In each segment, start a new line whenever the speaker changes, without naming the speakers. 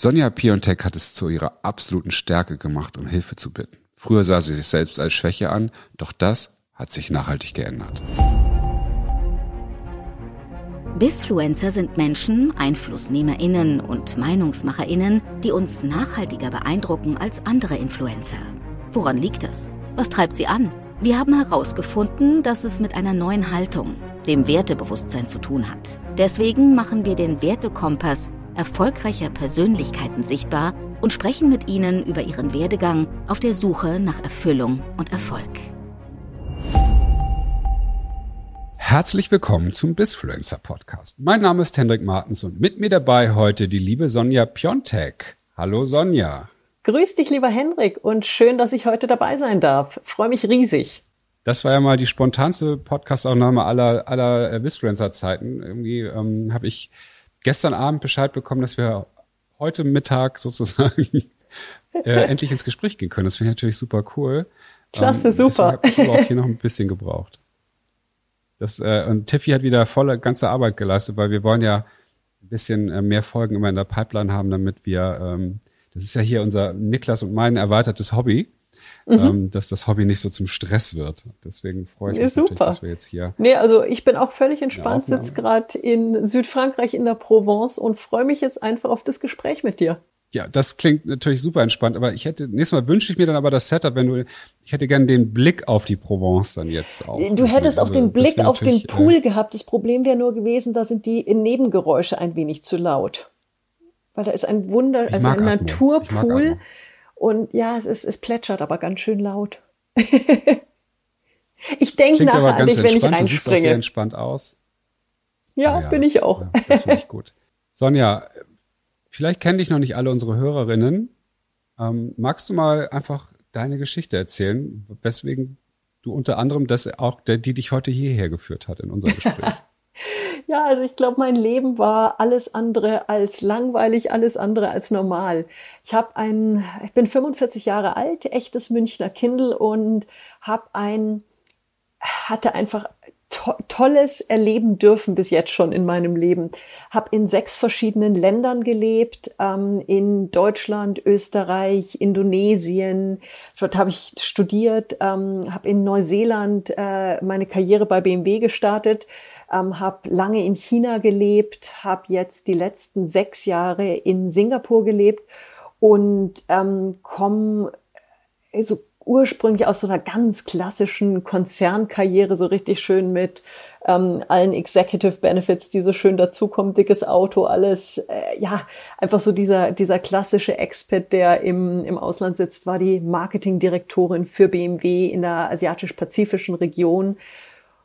Sonja Piontek hat es zu ihrer absoluten Stärke gemacht, um Hilfe zu bitten. Früher sah sie sich selbst als Schwäche an, doch das hat sich nachhaltig geändert.
Bisfluencer sind Menschen, EinflussnehmerInnen und MeinungsmacherInnen, die uns nachhaltiger beeindrucken als andere Influencer. Woran liegt das? Was treibt sie an? Wir haben herausgefunden, dass es mit einer neuen Haltung, dem Wertebewusstsein zu tun hat. Deswegen machen wir den Wertekompass erfolgreicher Persönlichkeiten sichtbar und sprechen mit ihnen über ihren Werdegang auf der Suche nach Erfüllung und Erfolg.
Herzlich willkommen zum Bisfluencer Podcast. Mein Name ist Hendrik Martens und mit mir dabei heute die liebe Sonja Piontek. Hallo Sonja.
Grüß dich, lieber Hendrik, und schön, dass ich heute dabei sein darf. Freue mich riesig.
Das war ja mal die spontanste Podcast-Aufnahme aller, aller Bisfluencer-Zeiten. Irgendwie ähm, habe ich gestern Abend Bescheid bekommen, dass wir heute Mittag sozusagen äh, endlich ins Gespräch gehen können. Das finde ich natürlich super cool.
Klasse, ähm, super.
Ich habe auch hier noch ein bisschen gebraucht. Das, äh, und Tiffy hat wieder volle ganze Arbeit geleistet, weil wir wollen ja ein bisschen äh, mehr Folgen immer in der Pipeline haben, damit wir, ähm, das ist ja hier unser Niklas und mein erweitertes Hobby mhm. ähm, dass das Hobby nicht so zum Stress wird. Deswegen freue ich mich
super.
natürlich, dass wir jetzt hier.
Nee, also ich bin auch völlig entspannt, sitze gerade in Südfrankreich in der Provence und freue mich jetzt einfach auf das Gespräch mit dir.
Ja, das klingt natürlich super entspannt, aber ich hätte, nächstes Mal wünsche ich mir dann aber das Setup, wenn du, ich hätte gerne den Blick auf die Provence dann jetzt auch.
Du hättest also, auch den Blick auf den Pool äh, gehabt. Das Problem wäre nur gewesen, da sind die Nebengeräusche ein wenig zu laut. Weil da ist ein Wunder, also ein Atmo. Naturpool und ja, es ist, es plätschert aber ganz schön laut. ich denke nachher an dich, wenn ich reinspringe. Du siehst auch
sehr entspannt aus.
Ja, ah, ja. bin ich auch. Ja,
das finde ich gut. Sonja, vielleicht kennen dich noch nicht alle unsere Hörerinnen. Ähm, magst du mal einfach deine Geschichte erzählen, weswegen du unter anderem das auch, der, die dich heute hierher geführt hat in unser Gespräch?
Ja, also ich glaube, mein Leben war alles andere als langweilig, alles andere als normal. Ich habe ein, ich bin 45 Jahre alt, echtes Münchner Kindle und habe ein, hatte einfach to tolles erleben dürfen bis jetzt schon in meinem Leben. Habe in sechs verschiedenen Ländern gelebt, ähm, in Deutschland, Österreich, Indonesien. Dort habe ich studiert, ähm, habe in Neuseeland äh, meine Karriere bei BMW gestartet ähm, habe lange in China gelebt, habe jetzt die letzten sechs Jahre in Singapur gelebt und ähm, komme so ursprünglich aus so einer ganz klassischen Konzernkarriere, so richtig schön mit ähm, allen Executive Benefits, die so schön dazukommen, dickes Auto, alles, äh, ja, einfach so dieser, dieser klassische Expert, der im, im Ausland sitzt, war die Marketingdirektorin für BMW in der asiatisch-pazifischen Region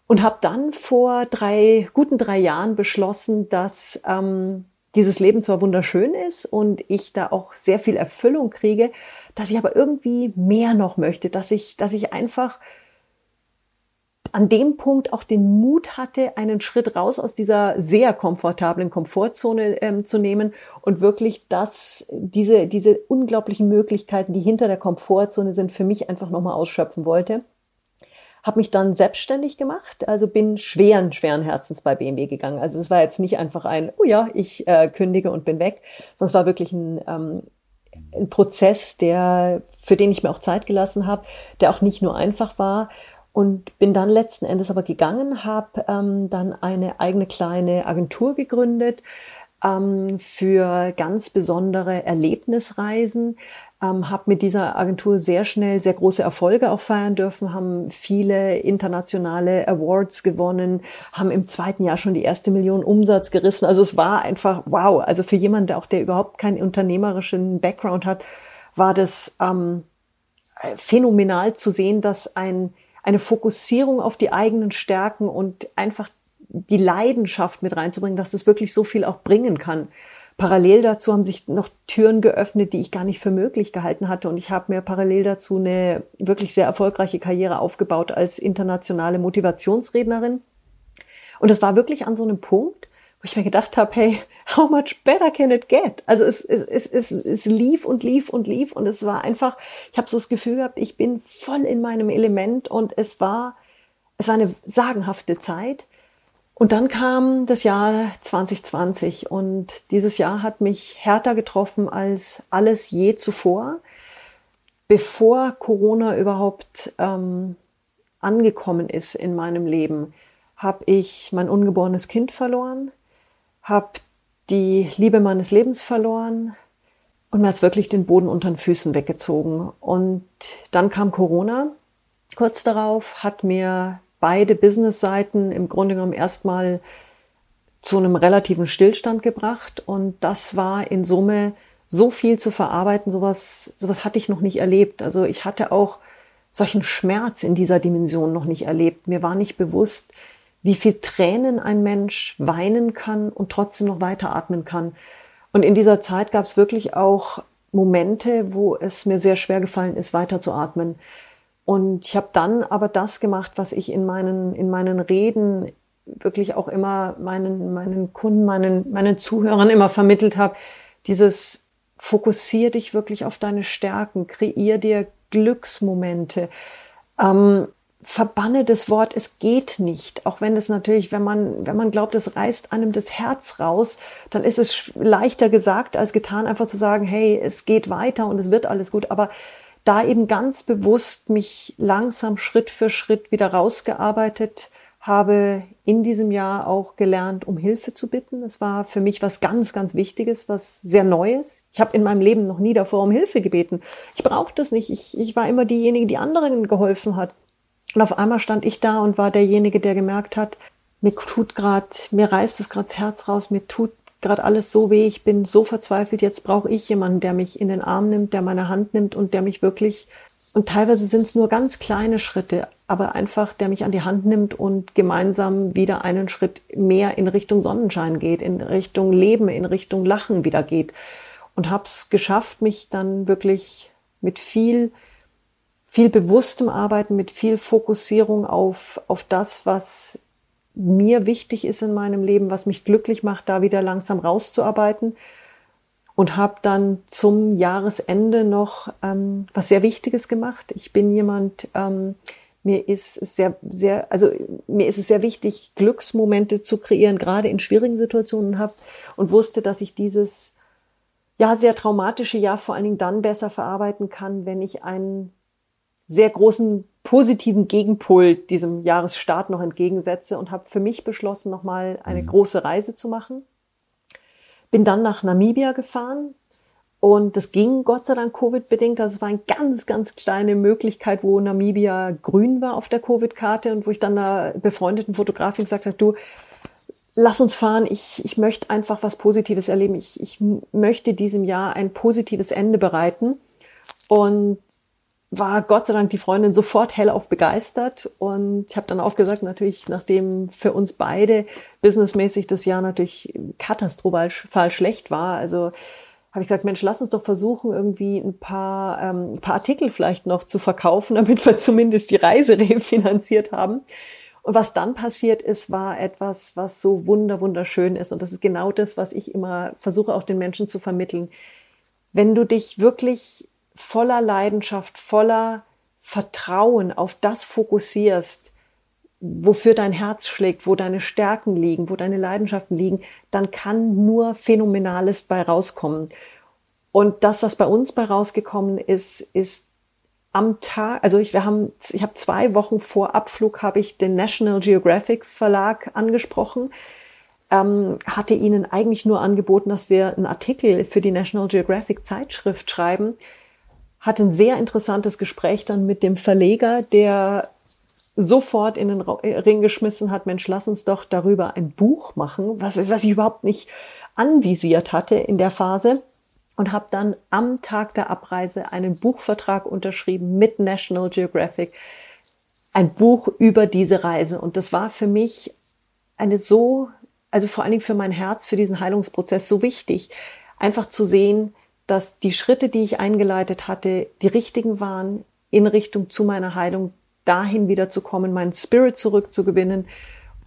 und habe dann vor drei, guten drei Jahren beschlossen, dass ähm, dieses Leben zwar wunderschön ist und ich da auch sehr viel Erfüllung kriege, dass ich aber irgendwie mehr noch möchte, dass ich, dass ich einfach an dem Punkt auch den Mut hatte, einen Schritt raus aus dieser sehr komfortablen Komfortzone ähm, zu nehmen und wirklich das, diese, diese unglaublichen Möglichkeiten, die hinter der Komfortzone sind, für mich einfach nochmal ausschöpfen wollte habe mich dann selbstständig gemacht, also bin schweren, schweren Herzens bei BMW gegangen. Also es war jetzt nicht einfach ein, oh ja, ich äh, kündige und bin weg, sondern es war wirklich ein, ähm, ein Prozess, der, für den ich mir auch Zeit gelassen habe, der auch nicht nur einfach war und bin dann letzten Endes aber gegangen, habe ähm, dann eine eigene kleine Agentur gegründet ähm, für ganz besondere Erlebnisreisen, ähm, habe mit dieser Agentur sehr schnell sehr große Erfolge auch feiern dürfen, haben viele internationale Awards gewonnen, haben im zweiten Jahr schon die erste Million Umsatz gerissen. Also es war einfach wow. Also für jemanden, der auch der überhaupt keinen unternehmerischen Background hat, war das ähm, phänomenal zu sehen, dass ein, eine Fokussierung auf die eigenen Stärken und einfach die Leidenschaft mit reinzubringen, dass es wirklich so viel auch bringen kann. Parallel dazu haben sich noch Türen geöffnet, die ich gar nicht für möglich gehalten hatte. Und ich habe mir parallel dazu eine wirklich sehr erfolgreiche Karriere aufgebaut als internationale Motivationsrednerin. Und es war wirklich an so einem Punkt, wo ich mir gedacht habe, hey, how much better can it get? Also es, es, es, es, es lief und lief und lief und es war einfach, ich habe so das Gefühl gehabt, ich bin voll in meinem Element und es war, es war eine sagenhafte Zeit Und dann kam das Jahr 2020 und dieses Jahr hat mich härter getroffen als alles je zuvor. Bevor Corona überhaupt ähm, angekommen ist in meinem Leben, habe ich mein ungeborenes Kind verloren, habe die Liebe meines Lebens verloren und mir hat wirklich den Boden unter den Füßen weggezogen. Und dann kam Corona. Kurz darauf hat mir beide Business-Seiten im Grunde genommen erstmal zu einem relativen Stillstand gebracht. Und das war in Summe so viel zu verarbeiten. Sowas, sowas hatte ich noch nicht erlebt. Also ich hatte auch solchen Schmerz in dieser Dimension noch nicht erlebt. Mir war nicht bewusst, wie viel Tränen ein Mensch weinen kann und trotzdem noch weiteratmen kann. Und in dieser Zeit gab es wirklich auch Momente, wo es mir sehr schwer gefallen ist, weiterzuatmen. Und ich habe dann aber das gemacht, was ich in meinen, in meinen Reden wirklich auch immer meinen, meinen Kunden, meinen, meinen Zuhörern immer vermittelt habe. Dieses fokussier dich wirklich auf deine Stärken, kreier dir Glücksmomente. Ähm, verbanne das Wort, es geht nicht. Auch wenn es natürlich, wenn man, wenn man glaubt, es reißt einem das Herz raus, dann ist es leichter gesagt als getan, einfach zu sagen, hey, es geht weiter und es wird alles gut. Aber da eben ganz bewusst mich langsam Schritt für Schritt wieder rausgearbeitet, habe in diesem Jahr auch gelernt, um Hilfe zu bitten. Das war für mich was ganz, ganz Wichtiges, was sehr Neues. Ich habe in meinem Leben noch nie davor um Hilfe gebeten. Ich brauchte das nicht. Ich, ich war immer diejenige, die anderen geholfen hat. Und auf einmal stand ich da und war derjenige, der gemerkt hat, mir tut gerade, mir reißt es gerade das Herz raus, mir tut gerade alles so weh, ich bin so verzweifelt, jetzt brauche ich jemanden, der mich in den Arm nimmt, der meine Hand nimmt und der mich wirklich, und teilweise sind es nur ganz kleine Schritte, aber einfach, der mich an die Hand nimmt und gemeinsam wieder einen Schritt mehr in Richtung Sonnenschein geht, in Richtung Leben, in Richtung Lachen wieder geht. Und habe es geschafft, mich dann wirklich mit viel, viel bewusstem Arbeiten, mit viel Fokussierung auf, auf das, was mir wichtig ist in meinem Leben, was mich glücklich macht, da wieder langsam rauszuarbeiten. Und habe dann zum Jahresende noch ähm, was sehr Wichtiges gemacht. Ich bin jemand, ähm, mir ist es sehr, sehr, also mir ist es sehr wichtig, Glücksmomente zu kreieren, gerade in schwierigen Situationen habe und wusste, dass ich dieses ja sehr traumatische Jahr vor allen Dingen dann besser verarbeiten kann, wenn ich einen sehr großen positiven Gegenpol diesem Jahresstart noch entgegensetze und habe für mich beschlossen, nochmal eine mhm. große Reise zu machen. Bin dann nach Namibia gefahren und das ging Gott sei Dank Covid-bedingt. Also es war eine ganz, ganz kleine Möglichkeit, wo Namibia grün war auf der Covid-Karte und wo ich dann einer befreundeten Fotografin gesagt habe, du, lass uns fahren, ich, ich möchte einfach was Positives erleben. Ich, ich möchte diesem Jahr ein positives Ende bereiten. Und war Gott sei Dank die Freundin sofort hellauf begeistert und ich habe dann auch gesagt, natürlich, nachdem für uns beide businessmäßig das Jahr natürlich katastrophal schlecht war, also habe ich gesagt, Mensch, lass uns doch versuchen, irgendwie ein paar, ähm, ein paar Artikel vielleicht noch zu verkaufen, damit wir zumindest die Reise refinanziert haben. Und was dann passiert ist, war etwas, was so wunder, wunderschön ist. Und das ist genau das, was ich immer versuche, auch den Menschen zu vermitteln. Wenn du dich wirklich voller Leidenschaft, voller Vertrauen auf das fokussierst, wofür dein Herz schlägt, wo deine Stärken liegen, wo deine Leidenschaften liegen, dann kann nur Phänomenales bei rauskommen. Und das, was bei uns bei rausgekommen ist, ist am Tag, also ich, wir haben, ich habe zwei Wochen vor Abflug habe ich den National Geographic Verlag angesprochen, ähm, hatte ihnen eigentlich nur angeboten, dass wir einen Artikel für die National Geographic Zeitschrift schreiben hatte ein sehr interessantes Gespräch dann mit dem Verleger, der sofort in den äh, Ring geschmissen hat, Mensch, lass uns doch darüber ein Buch machen, was, was ich überhaupt nicht anvisiert hatte in der Phase und habe dann am Tag der Abreise einen Buchvertrag unterschrieben mit National Geographic, ein Buch über diese Reise. Und das war für mich eine so, also vor allen Dingen für mein Herz, für diesen Heilungsprozess so wichtig, einfach zu sehen, dass die Schritte, die ich eingeleitet hatte, die richtigen waren, in Richtung zu meiner Heilung, dahin wieder zu kommen, meinen Spirit zurückzugewinnen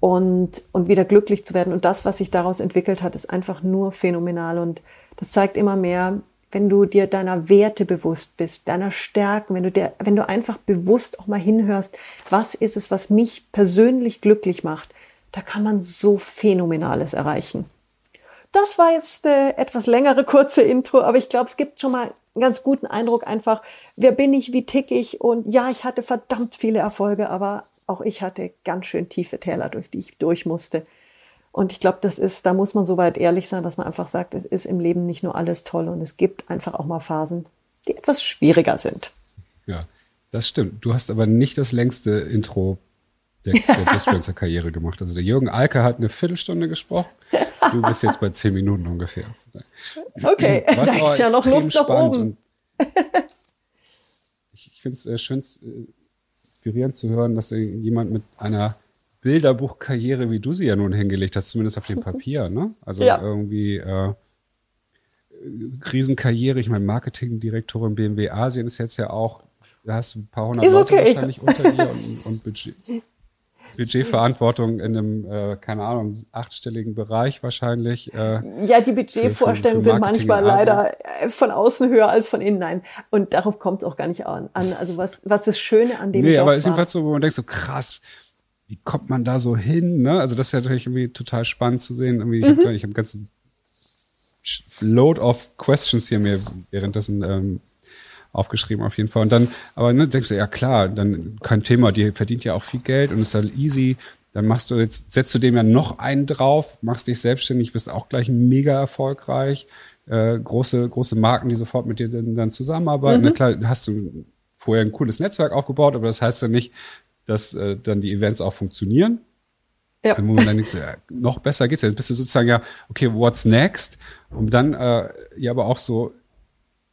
und, und wieder glücklich zu werden. Und das, was sich daraus entwickelt hat, ist einfach nur phänomenal. Und das zeigt immer mehr, wenn du dir deiner Werte bewusst bist, deiner Stärken, wenn du dir, wenn du einfach bewusst auch mal hinhörst, was ist es, was mich persönlich glücklich macht, da kann man so Phänomenales erreichen. Das war jetzt eine etwas längere, kurze Intro, aber ich glaube, es gibt schon mal einen ganz guten Eindruck einfach, wer bin ich, wie tick ich und ja, ich hatte verdammt viele Erfolge, aber auch ich hatte ganz schön tiefe Täler, durch die ich durch musste. Und ich glaube, das ist, da muss man soweit ehrlich sein, dass man einfach sagt, es ist im Leben nicht nur alles toll und es gibt einfach auch mal Phasen, die etwas schwieriger sind.
Ja, das stimmt. Du hast aber nicht das längste Intro der, der Dispenser-Karriere gemacht. Also der Jürgen Alke hat eine Viertelstunde gesprochen. Du bist jetzt bei zehn Minuten ungefähr.
Okay, Was da ist ja noch Luft nach oben.
ich ich finde es äh, schön, äh, inspirierend zu hören, dass jemand mit einer Bilderbuchkarriere, wie du sie ja nun hingelegt hast, zumindest auf dem Papier, ne? Also ja. irgendwie äh, Riesenkarriere. Ich meine, Marketingdirektorin BMW Asien ist jetzt ja auch, da hast du ein paar hundert ist Leute okay. wahrscheinlich unter dir und, und Budget. Budgetverantwortung in einem, äh, keine Ahnung, achtstelligen Bereich wahrscheinlich. Äh,
ja, die Budgetvorstellungen sind manchmal leider äh, von außen höher als von innen. Nein. Und darauf kommt es auch gar nicht an. Also was, was das Schöne an dem
nee, Job aber es ist jedenfalls so, wo man denkt so, krass, wie kommt man da so hin? Ne? Also das ist ja natürlich irgendwie total spannend zu sehen. Irgendwie, ich mhm. habe hab ganzen Load of Questions hier mir währenddessen ähm, aufgeschrieben auf jeden Fall. Und dann, aber ne, denkst du, ja klar, dann kein Thema, die verdient ja auch viel Geld und ist dann easy. Dann machst du jetzt, setzt du dem ja noch einen drauf, machst dich selbstständig, bist auch gleich mega erfolgreich. Äh, große, große Marken, die sofort mit dir dann, dann zusammenarbeiten. Mhm. Na klar, hast du vorher ein cooles Netzwerk aufgebaut, aber das heißt ja nicht, dass äh, dann die Events auch funktionieren. Ja. Wo man dann ja, noch besser geht's ja. Dann bist du sozusagen ja, okay, what's next? Um dann äh, ja aber auch so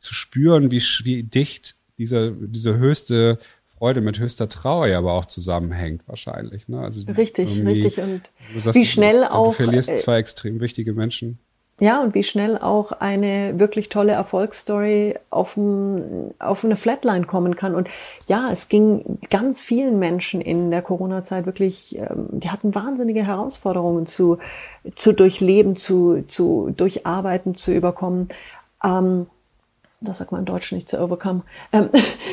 zu spüren, wie, wie dicht diese, diese höchste Freude mit höchster Trauer ja aber auch zusammenhängt, wahrscheinlich. Ne? Also
richtig, richtig. Und sagst, wie schnell du, auch.
Du verlierst äh, zwei extrem wichtige Menschen.
Ja, und wie schnell auch eine wirklich tolle Erfolgsstory auf, ein, auf eine Flatline kommen kann. Und ja, es ging ganz vielen Menschen in der Corona-Zeit wirklich, ähm, die hatten wahnsinnige Herausforderungen zu, zu durchleben, zu, zu durcharbeiten, zu überkommen. Ähm, das sagt man im Deutschen nicht zu overcome. Ähm,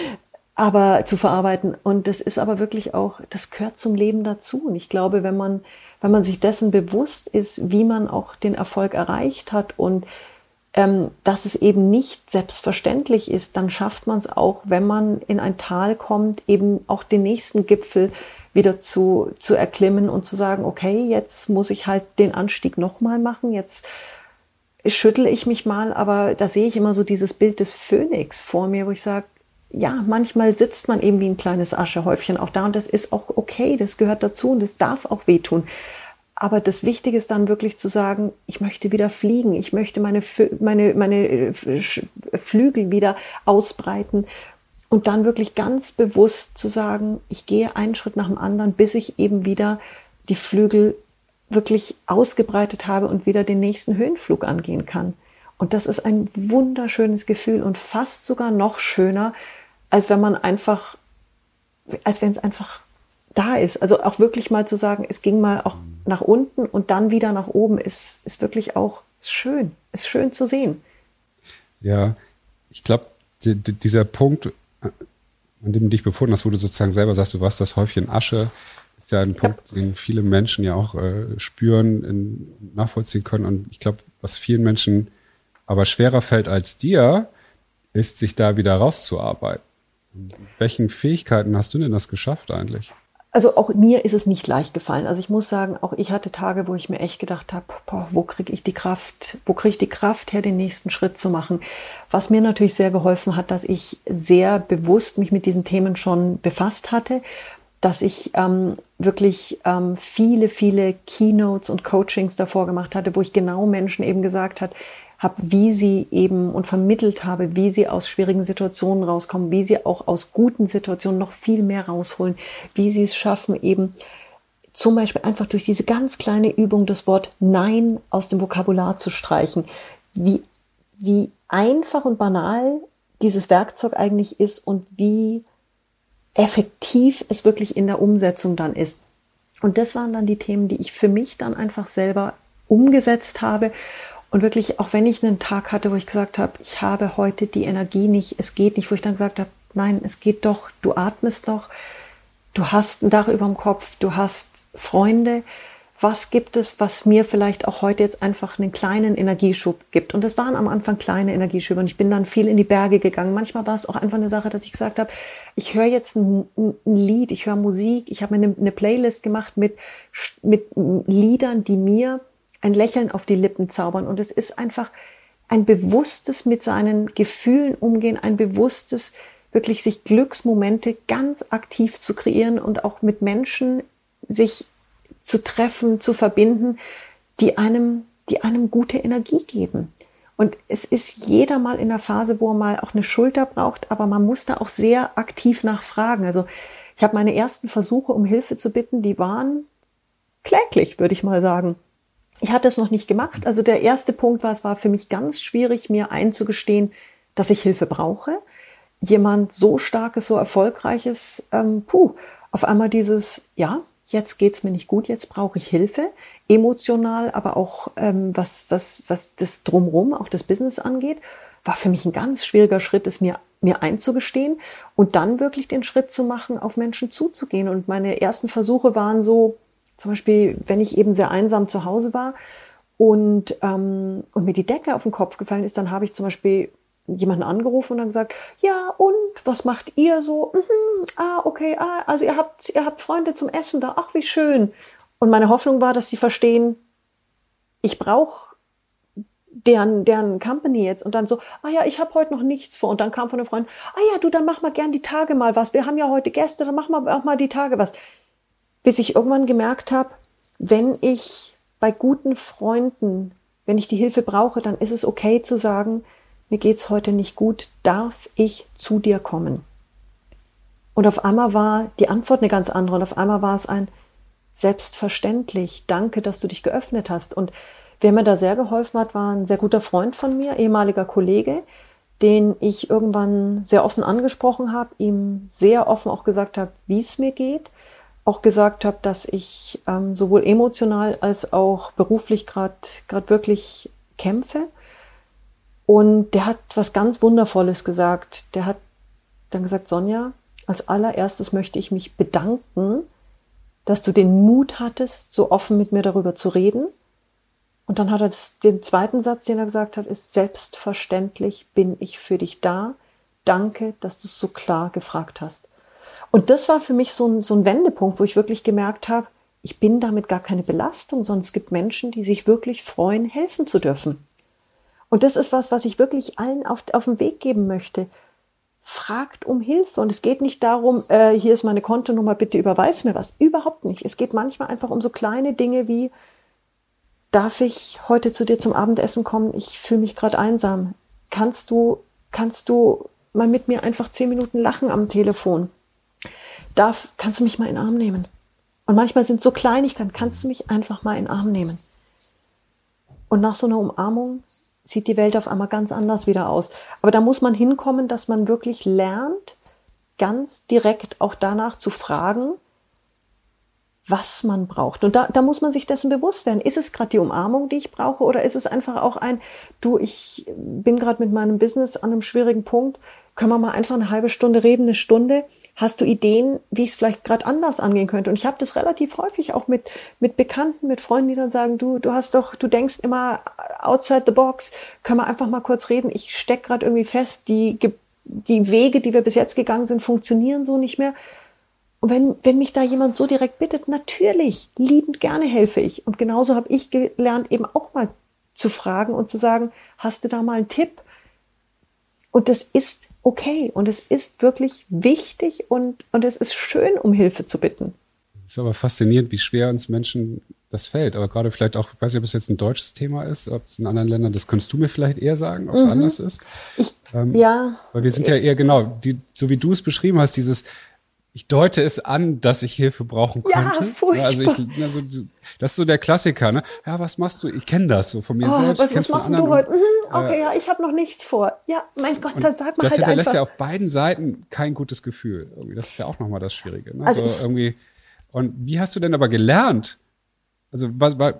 aber zu verarbeiten. Und das ist aber wirklich auch, das gehört zum Leben dazu. Und ich glaube, wenn man wenn man sich dessen bewusst ist, wie man auch den Erfolg erreicht hat und ähm, dass es eben nicht selbstverständlich ist, dann schafft man es auch, wenn man in ein Tal kommt, eben auch den nächsten Gipfel wieder zu, zu erklimmen und zu sagen, okay, jetzt muss ich halt den Anstieg nochmal machen, jetzt schüttle ich mich mal, aber da sehe ich immer so dieses Bild des Phönix vor mir, wo ich sage, ja, manchmal sitzt man eben wie ein kleines Aschehäufchen auch da und das ist auch okay, das gehört dazu und das darf auch wehtun. Aber das Wichtige ist dann wirklich zu sagen, ich möchte wieder fliegen, ich möchte meine, meine, meine äh, Flügel wieder ausbreiten und dann wirklich ganz bewusst zu sagen, ich gehe einen Schritt nach dem anderen, bis ich eben wieder die Flügel wirklich ausgebreitet habe und wieder den nächsten Höhenflug angehen kann. Und das ist ein wunderschönes Gefühl und fast sogar noch schöner, als wenn man einfach, als wenn es einfach da ist. Also auch wirklich mal zu sagen, es ging mal auch nach unten und dann wieder nach oben, ist, ist wirklich auch schön. Ist schön zu sehen.
Ja, ich glaube, die, die, dieser Punkt, an dem du dich befunden hast, wo du sozusagen selber sagst, du warst das Häufchen Asche, ist ja ein Punkt, ja. den viele Menschen ja auch äh, spüren, in, nachvollziehen können. Und ich glaube, was vielen Menschen aber schwerer fällt als dir, ist, sich da wieder rauszuarbeiten. Welchen Fähigkeiten hast du denn das geschafft eigentlich?
Also auch mir ist es nicht leicht gefallen. Also ich muss sagen, auch ich hatte Tage, wo ich mir echt gedacht habe, boah, wo kriege ich die Kraft, wo kriege ich die Kraft her, den nächsten Schritt zu machen. Was mir natürlich sehr geholfen hat, dass ich sehr bewusst mich mit diesen Themen schon befasst hatte, dass ich ähm, wirklich ähm, viele, viele Keynotes und Coachings davor gemacht hatte, wo ich genau Menschen eben gesagt hat, habe, wie sie eben und vermittelt habe, wie sie aus schwierigen Situationen rauskommen, wie sie auch aus guten Situationen noch viel mehr rausholen, wie sie es schaffen, eben zum Beispiel einfach durch diese ganz kleine Übung das Wort Nein aus dem Vokabular zu streichen. Wie, wie einfach und banal dieses Werkzeug eigentlich ist und wie effektiv es wirklich in der Umsetzung dann ist. Und das waren dann die Themen, die ich für mich dann einfach selber umgesetzt habe und wirklich, auch wenn ich einen Tag hatte, wo ich gesagt habe, ich habe heute die Energie nicht, es geht nicht, wo ich dann gesagt habe, nein, es geht doch, du atmest noch, du hast ein Dach über dem Kopf, du hast Freunde, was gibt es, was mir vielleicht auch heute jetzt einfach einen kleinen Energieschub gibt. Und das waren am Anfang kleine Energieschübe und ich bin dann viel in die Berge gegangen. Manchmal war es auch einfach eine Sache, dass ich gesagt habe, ich höre jetzt ein, ein Lied, ich höre Musik, ich habe mir eine, eine, Playlist gemacht mit, mit Liedern, die mir ein Lächeln auf die Lippen zaubern. Und es ist einfach ein bewusstes mit seinen Gefühlen umgehen, ein bewusstes wirklich sich Glücksmomente ganz aktiv zu kreieren und auch mit Menschen sich zu treffen, zu verbinden, die einem, die einem gute Energie geben. Und es ist jeder mal in der Phase, wo er mal auch eine Schulter braucht, aber man muss da auch sehr aktiv nachfragen. Also ich habe meine ersten Versuche, um Hilfe zu bitten, die waren kläglich, würde ich mal sagen. Ich hatte es noch nicht gemacht. Also der erste Punkt war, es war für mich ganz schwierig, mir einzugestehen, dass ich Hilfe brauche. Jemand so starkes, so erfolgreiches, ähm, puh, auf einmal dieses, ja, jetzt geht's mir nicht gut, jetzt brauche ich Hilfe, emotional, aber auch ähm, was, was, was das drumherum, auch das Business angeht, war für mich ein ganz schwieriger Schritt, es mir, mir einzugestehen und dann wirklich den Schritt zu machen, auf Menschen zuzugehen. Und meine ersten Versuche waren so, zum Beispiel, wenn ich eben sehr einsam zu Hause war und, ähm, und mir die Decke auf den Kopf gefallen ist, dann habe ich zum Beispiel jemanden angerufen und dann gesagt, ja, und was macht ihr so? Mhm, ah, okay, ah, also ihr habt, ihr habt Freunde zum Essen da, ach, wie schön. Und meine Hoffnung war, dass sie verstehen, ich brauche deren, deren Company jetzt und dann so, ah ja, ich habe heute noch nichts vor. Und dann kam von einem Freund, ah ja, du, dann mach mal gern die Tage mal was. Wir haben ja heute Gäste, dann mach mal auch mal die Tage was. Bis ich irgendwann gemerkt habe, wenn ich bei guten Freunden, wenn ich die Hilfe brauche, dann ist es okay zu sagen, mir geht's heute nicht gut, darf ich zu dir kommen? Und auf einmal war die Antwort eine ganz andere und auf einmal war es ein selbstverständlich, danke, dass du dich geöffnet hast. Und wer mir da sehr geholfen hat, war ein sehr guter Freund von mir, ehemaliger Kollege, den ich irgendwann sehr offen angesprochen habe, ihm sehr offen auch gesagt habe, wie es mir geht, auch gesagt habe, dass ich ähm, sowohl emotional als auch beruflich gerade wirklich kämpfe und der hat was ganz Wundervolles gesagt. Der hat dann gesagt, Sonja, als allererstes möchte ich mich bedanken, dass du den Mut hattest, so offen mit mir darüber zu reden. Und dann hat er das, den zweiten Satz, den er gesagt hat, ist selbstverständlich bin ich für dich da. Danke, dass du es so klar gefragt hast. Und das war für mich so ein, so ein Wendepunkt, wo ich wirklich gemerkt habe, ich bin damit gar keine Belastung, sondern es gibt Menschen, die sich wirklich freuen, helfen zu dürfen. Und das ist was, was ich wirklich allen auf, auf den Weg geben möchte. Fragt um Hilfe. Und es geht nicht darum, äh, hier ist meine Kontonummer, bitte überweis mir was. Überhaupt nicht. Es geht manchmal einfach um so kleine Dinge wie, darf ich heute zu dir zum Abendessen kommen? Ich fühle mich gerade einsam. Kannst du, kannst du mal mit mir einfach zehn Minuten lachen am Telefon? Darf, kannst du mich mal in den Arm nehmen? Und manchmal sind so Kleinigkeiten, kannst du mich einfach mal in den Arm nehmen? Und nach so einer Umarmung sieht die Welt auf einmal ganz anders wieder aus. Aber da muss man hinkommen, dass man wirklich lernt, ganz direkt auch danach zu fragen, was man braucht. Und da, da muss man sich dessen bewusst werden. Ist es gerade die Umarmung, die ich brauche, oder ist es einfach auch ein, du, ich bin gerade mit meinem Business an einem schwierigen Punkt, können wir mal einfach eine halbe Stunde reden, eine Stunde? Hast du Ideen, wie ich es vielleicht gerade anders angehen könnte? Und ich habe das relativ häufig auch mit, mit Bekannten, mit Freunden, die dann sagen, du, du hast doch, du denkst immer outside the box, können wir einfach mal kurz reden. Ich stecke gerade irgendwie fest, die, die Wege, die wir bis jetzt gegangen sind, funktionieren so nicht mehr. Und wenn, wenn mich da jemand so direkt bittet, natürlich, liebend gerne helfe ich. Und genauso habe ich gelernt, eben auch mal zu fragen und zu sagen, hast du da mal einen Tipp? Und das ist okay und es ist wirklich wichtig und, und es ist schön, um Hilfe zu bitten.
Es ist aber faszinierend, wie schwer uns Menschen das fällt. Aber gerade vielleicht auch, ich weiß nicht, ob es jetzt ein deutsches Thema ist, ob es in anderen Ländern, das könntest du mir vielleicht eher sagen, ob es mhm. anders ist.
Ich, ähm, ja.
Weil wir sind ja eher genau, die, so wie du es beschrieben hast, dieses, ich deute es an, dass ich Hilfe brauchen könnte. Ja,
furchtbar.
Also ich, also, das ist so der Klassiker, ne? Ja, was machst du? Ich kenne das so von mir oh, selbst.
Was, was machst du heute? Mhm, okay, äh, ja, ich habe noch nichts vor. Ja, mein Gott, dann sag mal
das
halt
hinterlässt
einfach.
ja auf beiden Seiten kein gutes Gefühl. Irgendwie, das ist ja auch nochmal das Schwierige. Ne? Also, also irgendwie. Und wie hast du denn aber gelernt? Also was, was,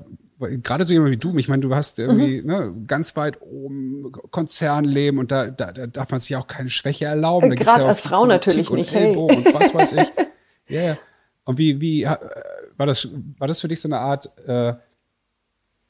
gerade so jemand wie du, ich meine, du hast irgendwie mhm. ne, ganz weit oben Konzernleben und da, da, da darf man sich auch keine Schwäche erlauben.
Gerade ja als Frau natürlich nicht.
Hey. Und was weiß ich. Ja, yeah. Und wie, wie, war das, war das für dich so eine Art, äh,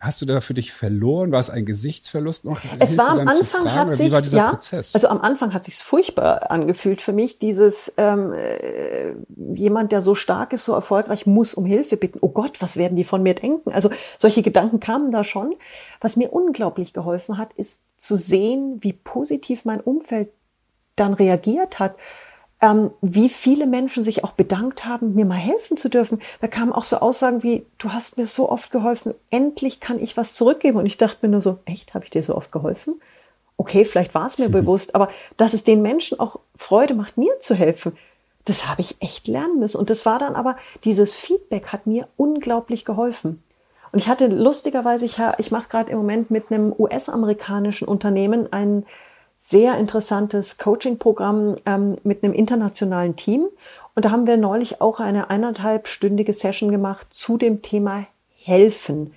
Hast du da für dich verloren? War es ein Gesichtsverlust noch?
Es war am Anfang hat sich ja, Prozess? also am Anfang hat sich's furchtbar angefühlt für mich. Dieses ähm, äh, jemand, der so stark ist, so erfolgreich, muss um Hilfe bitten. Oh Gott, was werden die von mir denken? Also solche Gedanken kamen da schon. Was mir unglaublich geholfen hat, ist zu sehen, wie positiv mein Umfeld dann reagiert hat ähm, wie viele Menschen sich auch bedankt haben, mir mal helfen zu dürfen. Da kamen auch so Aussagen wie, du hast mir so oft geholfen, endlich kann ich was zurückgeben. Und ich dachte mir nur so, echt, habe ich dir so oft geholfen? Okay, vielleicht war es mir mhm. bewusst, aber dass es den Menschen auch Freude macht, mir zu helfen, das habe ich echt lernen müssen. Und das war dann aber, dieses Feedback hat mir unglaublich geholfen. Und ich hatte lustigerweise, ich, ich mache gerade im Moment mit einem US-amerikanischen Unternehmen einen sehr interessantes Coaching-Programm ähm, mit einem internationalen Team. Und da haben wir neulich auch eine eineinhalbstündige Session gemacht zu dem Thema Helfen.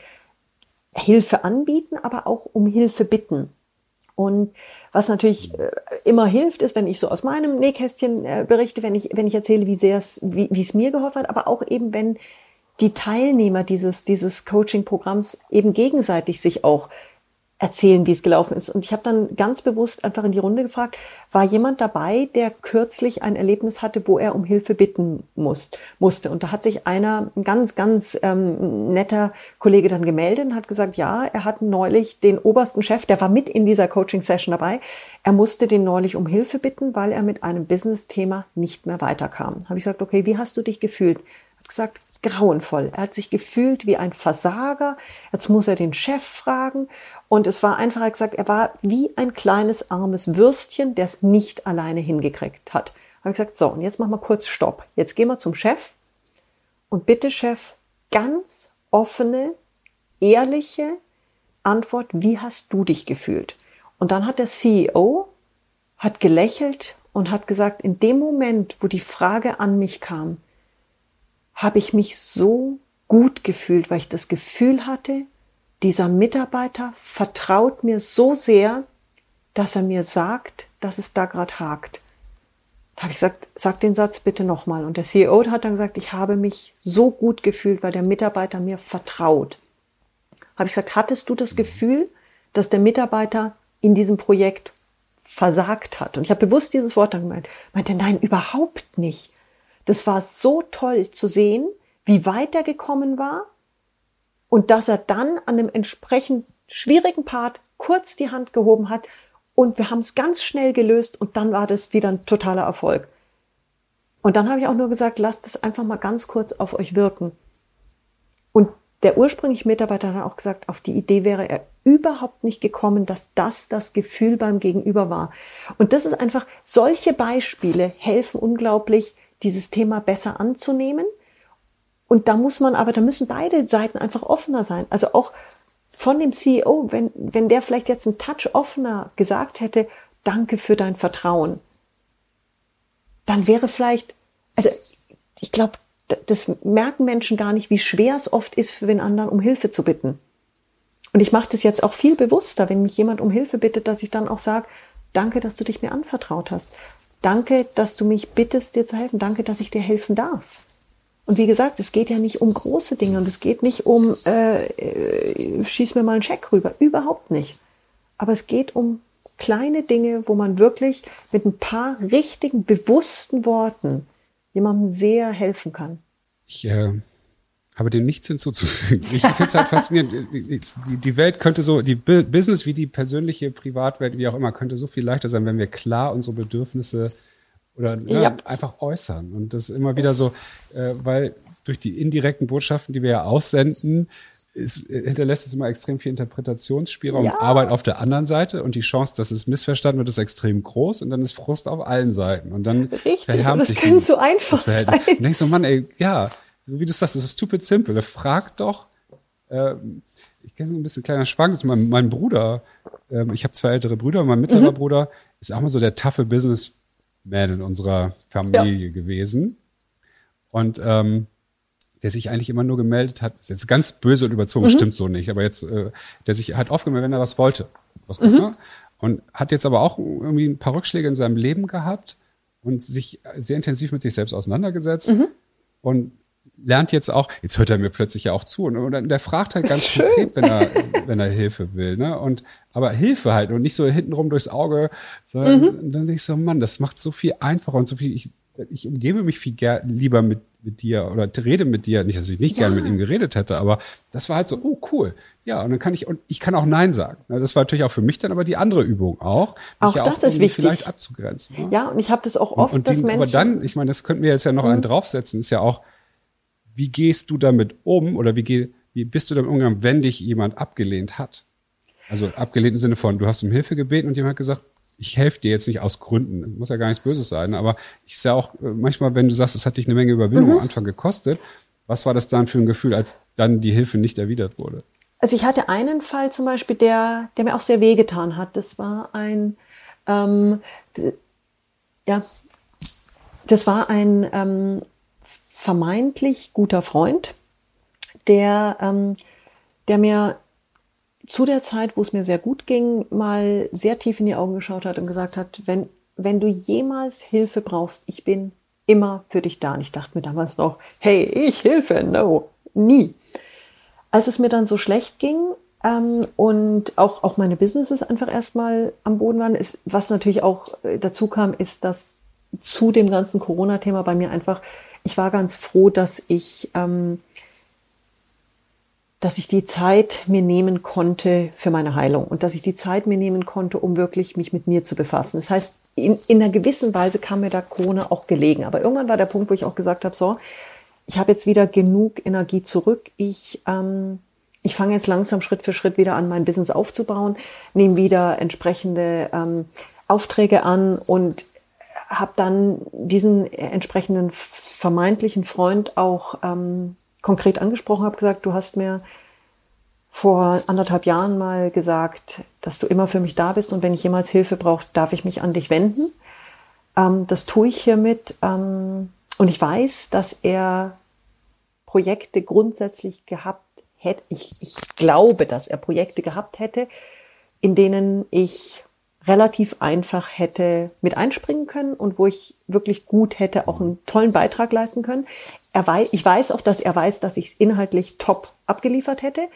Hilfe anbieten, aber auch um Hilfe bitten. Und was natürlich äh, immer hilft, ist, wenn ich so aus meinem Nähkästchen äh, berichte, wenn ich, wenn ich erzähle, wie sehr es, wie, es mir geholfen hat, aber auch eben, wenn die Teilnehmer dieses, dieses Coaching-Programms eben gegenseitig sich auch erzählen, wie es gelaufen ist. Und ich habe dann ganz bewusst einfach in die Runde gefragt, war jemand dabei, der kürzlich ein Erlebnis hatte, wo er um Hilfe bitten muss, musste. Und da hat sich einer, ein ganz, ganz ähm, netter Kollege dann gemeldet und hat gesagt, ja, er hat neulich den obersten Chef, der war mit in dieser Coaching-Session dabei, er musste den neulich um Hilfe bitten, weil er mit einem Business-Thema nicht mehr weiterkam. Habe ich gesagt, okay, wie hast du dich gefühlt? Hat gesagt, grauenvoll. Er hat sich gefühlt wie ein Versager. Jetzt muss er den Chef fragen. Und es war einfach gesagt, er war wie ein kleines armes Würstchen, der es nicht alleine hingekriegt hat. Habe ich gesagt, so, und jetzt machen wir kurz Stopp. Jetzt gehen wir zum Chef. Und bitte, Chef, ganz offene, ehrliche Antwort, wie hast du dich gefühlt? Und dann hat der CEO, hat gelächelt und hat gesagt, in dem Moment, wo die Frage an mich kam, habe ich mich so gut gefühlt, weil ich das Gefühl hatte, dieser Mitarbeiter vertraut mir so sehr, dass er mir sagt, dass es da gerade hakt. Da habe ich gesagt, sag den Satz bitte nochmal. Und der CEO hat dann gesagt, ich habe mich so gut gefühlt, weil der Mitarbeiter mir vertraut. Habe ich gesagt, hattest du das Gefühl, dass der Mitarbeiter in diesem Projekt versagt hat? Und ich habe bewusst dieses Wort dann gemeint. Meinte, nein, überhaupt nicht. Das war so toll zu sehen, wie weit er gekommen war und dass er dann an dem entsprechend schwierigen Part kurz die Hand gehoben hat und wir haben es ganz schnell gelöst und dann war das wieder ein totaler Erfolg. Und dann habe ich auch nur gesagt, lasst es einfach mal ganz kurz auf euch wirken. Und der ursprüngliche Mitarbeiter hat auch gesagt, auf die Idee wäre er überhaupt nicht gekommen, dass das das Gefühl beim Gegenüber war. Und das ist einfach, solche Beispiele helfen unglaublich, dieses Thema besser anzunehmen. Und da muss man aber, da müssen beide Seiten einfach offener sein. Also auch von dem CEO, wenn, wenn der vielleicht jetzt einen Touch offener gesagt hätte, danke für dein Vertrauen, dann wäre vielleicht, also ich glaube, das merken Menschen gar nicht, wie schwer es oft ist, für den anderen um Hilfe zu bitten. Und ich mache das jetzt auch viel bewusster, wenn mich jemand um Hilfe bittet, dass ich dann auch sage, danke, dass du dich mir anvertraut hast. Danke, dass du mich bittest, dir zu helfen. Danke, dass ich dir helfen darf. Und wie gesagt, es geht ja nicht um große Dinge und es geht nicht um, äh, äh, schieß mir mal einen Scheck rüber. Überhaupt nicht. Aber es geht um kleine Dinge, wo man wirklich mit ein paar richtigen, bewussten Worten jemandem sehr helfen kann.
Ich äh, habe dem nichts hinzuzufügen. Ich finde es halt faszinierend. Die Welt könnte so, die Business wie die persönliche Privatwelt, wie auch immer, könnte so viel leichter sein, wenn wir klar unsere Bedürfnisse oder ne, ja. einfach äußern. Und das immer wieder so, äh, weil durch die indirekten Botschaften, die wir ja aussenden, ist, äh, hinterlässt es immer extrem viel Interpretationsspielraum ja. Arbeit auf der anderen Seite und die Chance, dass es missverstanden wird, ist extrem groß und dann ist Frust auf allen Seiten und dann
Richtig, verhärmt das sich kann so einfach sein.
Und ich so, Mann, ey, ja, so wie du sagst, das ist stupid simple. Frag doch, äh, ich kenne so ein bisschen kleiner Schwank, mein, mein Bruder, äh, ich habe zwei ältere Brüder, mein mittlerer mhm. Bruder ist auch mal so der taffe Businessman in unserer Familie ja. gewesen. Und ähm, der sich eigentlich immer nur gemeldet hat, ist jetzt ganz böse und überzogen, mhm. stimmt so nicht, aber jetzt, äh, der sich hat aufgemeldet, wenn er was wollte. Was mhm. Und hat jetzt aber auch irgendwie ein paar Rückschläge in seinem Leben gehabt und sich sehr intensiv mit sich selbst auseinandergesetzt. Mhm. Und lernt jetzt auch, jetzt hört er mir plötzlich ja auch zu und, und der fragt halt ganz konkret, wenn er, wenn er Hilfe will, ne? Und aber Hilfe halt und nicht so hintenrum durchs Auge, sondern mhm. dann denke ich so, Mann, das macht so viel einfacher und so viel, ich, ich umgebe mich viel lieber mit, mit dir oder rede mit dir. Nicht, dass ich nicht ja. gerne mit ihm geredet hätte, aber das war halt so, oh cool. Ja, und dann kann ich, und ich kann auch Nein sagen. Das war natürlich auch für mich dann aber die andere Übung auch.
Auch ja das auch ist wichtig.
Vielleicht abzugrenzen.
Ne? Ja, und ich habe das auch oft,
und, und die, dass Menschen. Aber dann, ich meine, das könnten wir jetzt ja noch mhm. einen draufsetzen, ist ja auch, wie gehst du damit um oder wie, geh, wie bist du damit umgegangen, wenn dich jemand abgelehnt hat? Also abgelehnt im Sinne von, du hast um Hilfe gebeten und jemand hat gesagt, ich helfe dir jetzt nicht aus Gründen, muss ja gar nichts Böses sein, aber ich sehe auch äh, manchmal, wenn du sagst, es hat dich eine Menge Überwindung mhm. am Anfang gekostet, was war das dann für ein Gefühl, als dann die Hilfe nicht erwidert wurde?
Also ich hatte einen Fall zum Beispiel, der, der mir auch sehr wehgetan hat. Das war ein, ähm, ja, das war ein ähm, vermeintlich guter Freund, der, ähm, der mir zu der Zeit, wo es mir sehr gut ging, mal sehr tief in die Augen geschaut hat und gesagt hat, wenn, wenn du jemals Hilfe brauchst, ich bin immer für dich da. Und ich dachte mir damals noch, hey, ich Hilfe, no, nie. Als es mir dann so schlecht ging ähm, und auch, auch meine Businesses einfach erstmal am Boden waren, ist, was natürlich auch äh, dazu kam, ist, dass zu dem ganzen Corona-Thema bei mir einfach, ich war ganz froh, dass ich ähm, dass ich die Zeit mir nehmen konnte für meine Heilung und dass ich die Zeit mir nehmen konnte, um wirklich mich mit mir zu befassen. Das heißt, in, in einer gewissen Weise kam mir da Corona auch gelegen. Aber irgendwann war der Punkt, wo ich auch gesagt habe, so, ich habe jetzt wieder genug Energie zurück. Ich, ähm, ich fange jetzt langsam Schritt für Schritt wieder an, mein Business aufzubauen, nehme wieder entsprechende ähm, Aufträge an und habe dann diesen entsprechenden vermeintlichen Freund auch ähm, konkret angesprochen, habe gesagt, du hast mir vor anderthalb Jahren mal gesagt, dass du immer für mich da bist und wenn ich jemals Hilfe brauche, darf ich mich an dich wenden. Ähm, das tue ich hiermit ähm, und ich weiß, dass er Projekte grundsätzlich gehabt hätte. Ich, ich glaube, dass er Projekte gehabt hätte, in denen ich relativ einfach hätte mit einspringen können und wo ich wirklich gut hätte auch einen tollen Beitrag leisten können er weiß, ich weiß auch, dass er weiß, dass ich es inhaltlich top abgeliefert hätte.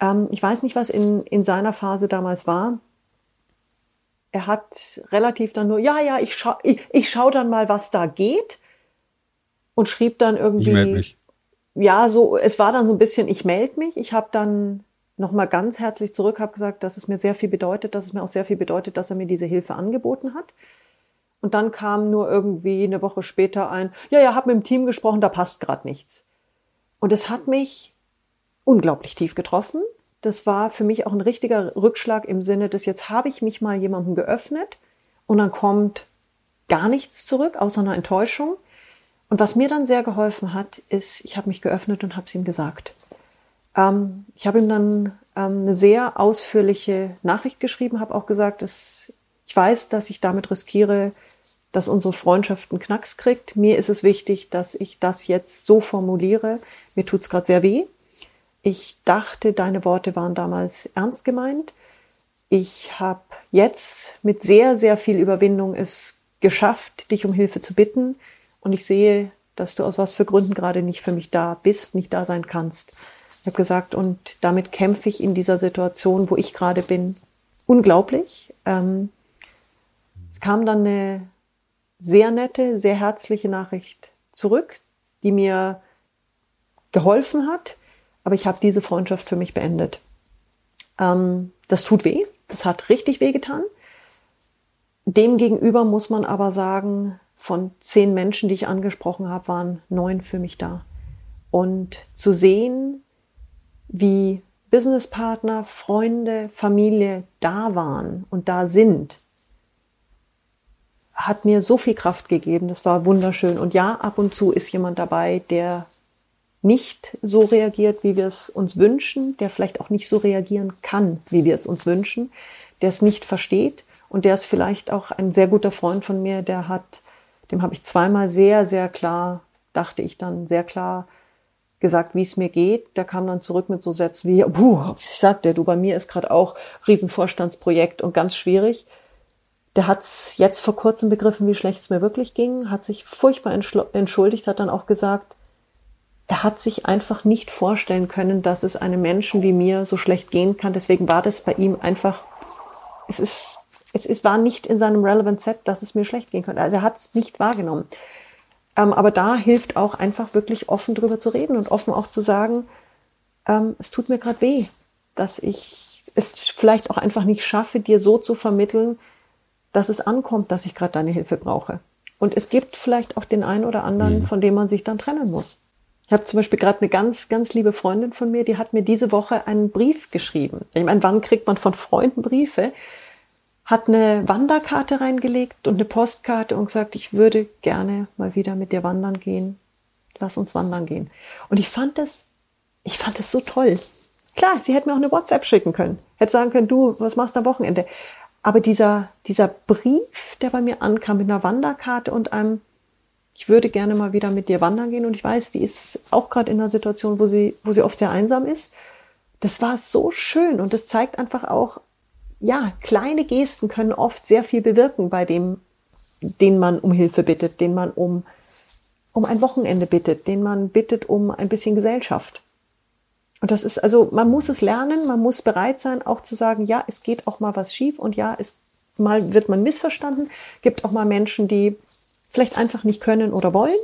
Ähm, ich weiß nicht, was in, in seiner Phase damals war. Er hat relativ dann nur, ja, ja, ich schau, ich, ich schau dann mal, was da geht. Und schrieb dann irgendwie. Ich melde mich. Ja, so, es war dann so ein bisschen, ich melde mich. Ich habe dann nochmal ganz herzlich zurück, habe gesagt, dass es mir sehr viel bedeutet, dass es mir auch sehr viel bedeutet, dass er mir diese Hilfe angeboten hat. Und dann kam nur irgendwie eine Woche später ein, ja, ja, hab mit dem Team gesprochen, da passt gerade nichts. Und es hat mich unglaublich tief getroffen. Das war für mich auch ein richtiger Rückschlag im Sinne des, jetzt habe ich mich mal jemandem geöffnet und dann kommt gar nichts zurück, außer einer Enttäuschung. Und was mir dann sehr geholfen hat, ist, ich habe mich geöffnet und habe es ihm gesagt. Ähm, ich habe ihm dann ähm, eine sehr ausführliche Nachricht geschrieben, habe auch gesagt, dass ich weiß, dass ich damit riskiere, dass unsere Freundschaft einen Knacks kriegt. Mir ist es wichtig, dass ich das jetzt so formuliere. Mir tut's gerade sehr weh. Ich dachte, deine Worte waren damals ernst gemeint. Ich habe jetzt mit sehr, sehr viel Überwindung es geschafft, dich um Hilfe zu bitten. Und ich sehe, dass du aus was für Gründen gerade nicht für mich da bist, nicht da sein kannst. Ich habe gesagt, und damit kämpfe ich in dieser Situation, wo ich gerade bin, unglaublich. Ähm, es kam dann eine sehr nette, sehr herzliche Nachricht zurück, die mir geholfen hat, aber ich habe diese Freundschaft für mich beendet. Ähm, das tut weh, das hat richtig weh getan. Demgegenüber muss man aber sagen, von zehn Menschen, die ich angesprochen habe, waren neun für mich da. Und zu sehen, wie Businesspartner, Freunde, Familie da waren und da sind, hat mir so viel Kraft gegeben. Das war wunderschön. Und ja, ab und zu ist jemand dabei, der nicht so reagiert, wie wir es uns wünschen, der vielleicht auch nicht so reagieren kann, wie wir es uns wünschen, der es nicht versteht und der ist vielleicht auch ein sehr guter Freund von mir, der hat, dem habe ich zweimal sehr, sehr klar, dachte ich dann sehr klar gesagt, wie es mir geht. Der kam dann zurück mit so Sätzen wie, puh, ich sagte, du, bei mir ist gerade auch Riesenvorstandsprojekt und ganz schwierig. Der hat jetzt vor kurzem begriffen, wie schlecht es mir wirklich ging, hat sich furchtbar entschuldigt, hat dann auch gesagt, er hat sich einfach nicht vorstellen können, dass es einem Menschen wie mir so schlecht gehen kann. Deswegen war das bei ihm einfach, es ist, es, es war nicht in seinem Relevant Set, dass es mir schlecht gehen könnte. Also er hat es nicht wahrgenommen. Ähm, aber da hilft auch einfach wirklich offen drüber zu reden und offen auch zu sagen, ähm, es tut mir gerade weh, dass ich es vielleicht auch einfach nicht schaffe, dir so zu vermitteln, dass es ankommt, dass ich gerade deine Hilfe brauche. Und es gibt vielleicht auch den einen oder anderen, mhm. von dem man sich dann trennen muss. Ich habe zum Beispiel gerade eine ganz, ganz liebe Freundin von mir, die hat mir diese Woche einen Brief geschrieben. Ich meine, wann kriegt man von Freunden Briefe? Hat eine Wanderkarte reingelegt und eine Postkarte und gesagt, ich würde gerne mal wieder mit dir wandern gehen. Lass uns wandern gehen. Und ich fand das, ich fand das so toll. Klar, sie hätte mir auch eine WhatsApp schicken können. Hätte sagen können, du, was machst du am Wochenende? Aber dieser, dieser Brief, der bei mir ankam mit einer Wanderkarte und einem, ich würde gerne mal wieder mit dir wandern gehen und ich weiß, die ist auch gerade in einer Situation, wo sie, wo sie oft sehr einsam ist. Das war so schön und das zeigt einfach auch, ja, kleine Gesten können oft sehr viel bewirken bei dem, den man um Hilfe bittet, den man um, um ein Wochenende bittet, den man bittet um ein bisschen Gesellschaft. Und das ist, also man muss es lernen, man muss bereit sein, auch zu sagen, ja, es geht auch mal was schief und ja, es mal wird man missverstanden. Gibt auch mal Menschen, die vielleicht einfach nicht können oder wollen.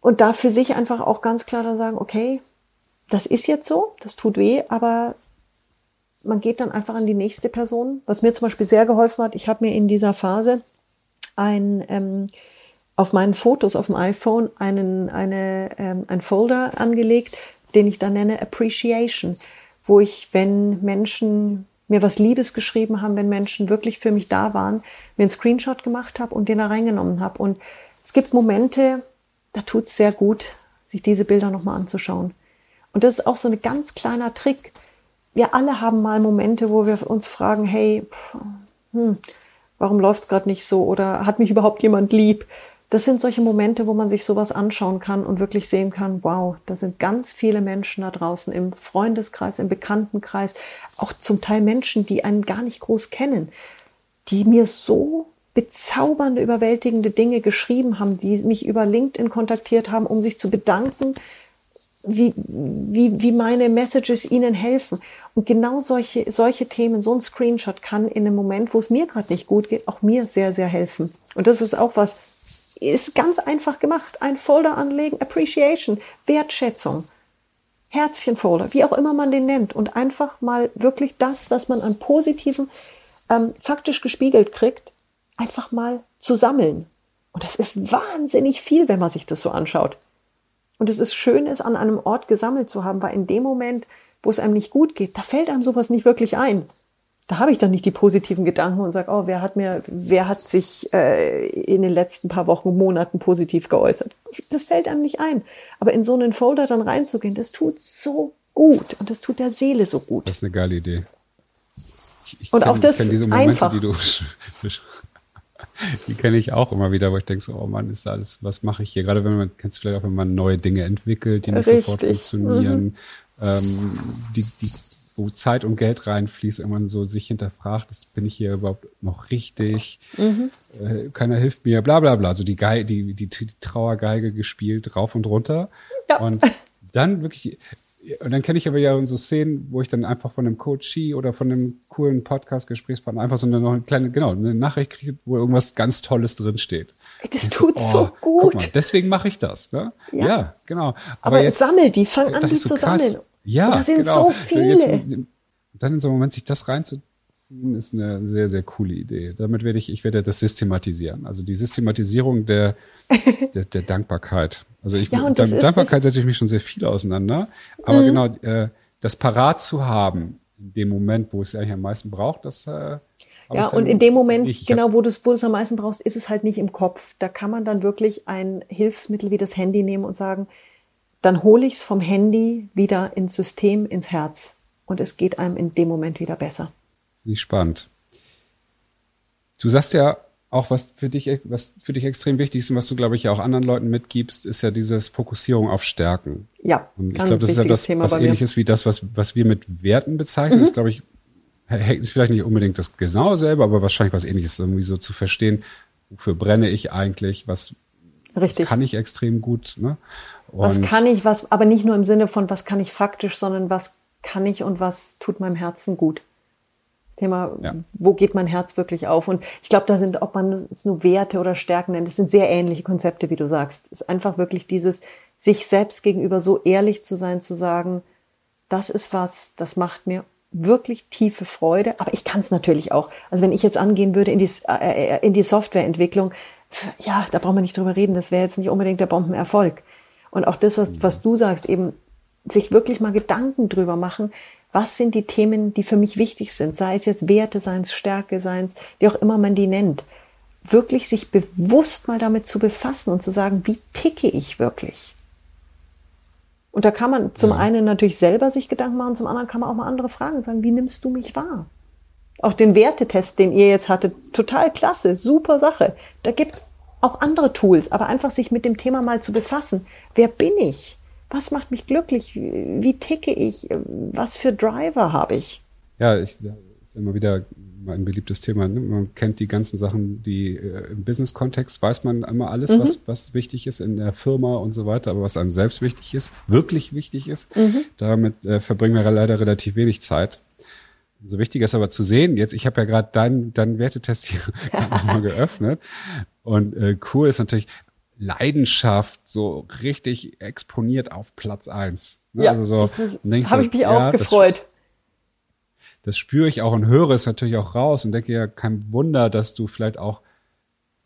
Und da für sich einfach auch ganz klar dann sagen, okay, das ist jetzt so, das tut weh, aber man geht dann einfach an die nächste Person. Was mir zum Beispiel sehr geholfen hat, ich habe mir in dieser Phase ein ähm, auf meinen Fotos auf dem iPhone einen, eine, ähm, ein Folder angelegt den ich dann nenne Appreciation, wo ich, wenn Menschen mir was Liebes geschrieben haben, wenn Menschen wirklich für mich da waren, mir einen Screenshot gemacht habe und den da reingenommen habe. Und es gibt Momente, da tut es sehr gut, sich diese Bilder nochmal anzuschauen. Und das ist auch so ein ganz kleiner Trick. Wir alle haben mal Momente, wo wir uns fragen, hey, hm, warum läuft es gerade nicht so? Oder hat mich überhaupt jemand lieb? das sind solche Momente, wo man sich sowas anschauen kann und wirklich sehen kann, wow, da sind ganz viele Menschen da draußen im Freundeskreis, im Bekanntenkreis, auch zum Teil Menschen, die einen gar nicht groß kennen, die mir so bezaubernde, überwältigende Dinge geschrieben haben, die mich über LinkedIn kontaktiert haben, um sich zu bedanken, wie, wie, wie meine Messages ihnen helfen. Und genau solche, solche Themen, so ein Screenshot kann in einem Moment, wo es mir gerade nicht gut geht, auch mir sehr, sehr helfen. Und das ist auch was, ist ganz einfach gemacht. Ein Folder anlegen, Appreciation, Wertschätzung, Herzchenfolder, wie auch immer man den nennt. Und einfach mal wirklich das, was man an Positiven ähm, faktisch gespiegelt kriegt, einfach mal zu sammeln. Und das ist wahnsinnig viel, wenn man sich das so anschaut. Und es ist schön, es an einem Ort gesammelt zu haben, weil in dem Moment, wo es einem nicht gut geht, da fällt einem sowas nicht wirklich ein da habe ich dann nicht die positiven Gedanken und sage, oh, wer hat mir, wer hat sich äh, in den letzten paar Wochen, Monaten positiv geäußert? Das fällt einem nicht ein. Aber in so einen Folder dann reinzugehen, das tut so gut und das tut der Seele so gut.
Das ist eine geile Idee.
Ich, ich und kenn, auch das
diese Momente, einfach. die du die kenne ich auch immer wieder, wo ich denke so, oh Mann, ist alles, was mache ich hier? Gerade wenn man, kennst du vielleicht auch, wenn man neue Dinge entwickelt, die nicht Richtig. sofort funktionieren, mhm. ähm, die, die wo Zeit und Geld reinfließt, irgendwann so sich hinterfragt, das bin ich hier überhaupt noch richtig, mhm. äh, keiner hilft mir, bla bla bla. So die, Geige, die, die, die Trauergeige gespielt, rauf und runter. Ja. Und dann wirklich, und dann kenne ich aber ja so Szenen, wo ich dann einfach von einem Coachie oder von einem coolen Podcast-Gesprächspartner einfach so eine, noch eine kleine, genau, eine Nachricht kriege, wo irgendwas ganz Tolles drinsteht.
Das tut so, oh, so gut. Mal,
deswegen mache ich das. Ne? Ja. ja genau.
Aber, aber jetzt, sammel die, fang an, die so zu krass. sammeln.
Ja,
und da sind genau. so viele. Jetzt,
dann in so einem Moment sich das reinzuziehen, ist eine sehr, sehr coole Idee. Damit werde ich, ich werde das systematisieren. Also die Systematisierung der, der, der Dankbarkeit. Also ich, ja, mit Dankbarkeit setze ich mich schon sehr viel auseinander. Aber mhm. genau, äh, das parat zu haben, in dem Moment, wo es eigentlich am meisten braucht, das äh,
ja, und in dem Moment, nicht. genau, wo du es wo am meisten brauchst, ist es halt nicht im Kopf. Da kann man dann wirklich ein Hilfsmittel wie das Handy nehmen und sagen, dann hole ich es vom Handy wieder ins System, ins Herz. Und es geht einem in dem Moment wieder besser.
Wie spannend. Du sagst ja auch, was für dich, was für dich extrem wichtig ist und was du, glaube ich, ja auch anderen Leuten mitgibst, ist ja dieses Fokussierung auf Stärken.
Ja.
Und ich glaube, das ist ja das, Thema was ähnliches wie das, was, was wir mit Werten bezeichnen. Mhm. Das, glaube ich, ist vielleicht nicht unbedingt das genau selber, aber wahrscheinlich was ähnliches, irgendwie so zu verstehen, wofür brenne ich eigentlich, was
Richtig.
Das kann ich extrem gut. Ne?
was kann ich, was, aber nicht nur im Sinne von, was kann ich faktisch, sondern was kann ich und was tut meinem Herzen gut. Thema, ja. wo geht mein Herz wirklich auf? Und ich glaube, da sind, ob man es nur Werte oder Stärken nennt, das sind sehr ähnliche Konzepte, wie du sagst. Es ist einfach wirklich dieses, sich selbst gegenüber so ehrlich zu sein, zu sagen, das ist was, das macht mir wirklich tiefe Freude, aber ich kann es natürlich auch. Also wenn ich jetzt angehen würde in die, äh, äh, in die Softwareentwicklung, ja, da brauchen wir nicht drüber reden, das wäre jetzt nicht unbedingt der Bombenerfolg. Und auch das, was, was du sagst, eben sich wirklich mal Gedanken drüber machen, was sind die Themen, die für mich wichtig sind, sei es jetzt Werte, sei es Stärke, sei es, wie auch immer man die nennt. Wirklich sich bewusst mal damit zu befassen und zu sagen, wie ticke ich wirklich? Und da kann man zum ja. einen natürlich selber sich Gedanken machen, zum anderen kann man auch mal andere Fragen sagen, wie nimmst du mich wahr? Auch den Wertetest, den ihr jetzt hattet, total klasse, super Sache. Da gibt es auch andere Tools, aber einfach sich mit dem Thema mal zu befassen. Wer bin ich? Was macht mich glücklich? Wie ticke ich? Was für Driver habe ich?
Ja, ich, das ist immer wieder ein beliebtes Thema. Ne? Man kennt die ganzen Sachen, die äh, im Business-Kontext weiß man immer alles, mhm. was, was wichtig ist in der Firma und so weiter, aber was einem selbst wichtig ist, wirklich wichtig ist, mhm. damit äh, verbringen wir leider relativ wenig Zeit. So wichtig ist aber zu sehen, jetzt, ich habe ja gerade deinen dein Wertetest hier nochmal geöffnet. Und äh, cool ist natürlich Leidenschaft so richtig exponiert auf Platz eins.
Ne? Ja, also so, habe ich mich ja, auch gefreut. Das,
das spüre ich auch und höre es natürlich auch raus und denke ja, kein Wunder, dass du vielleicht auch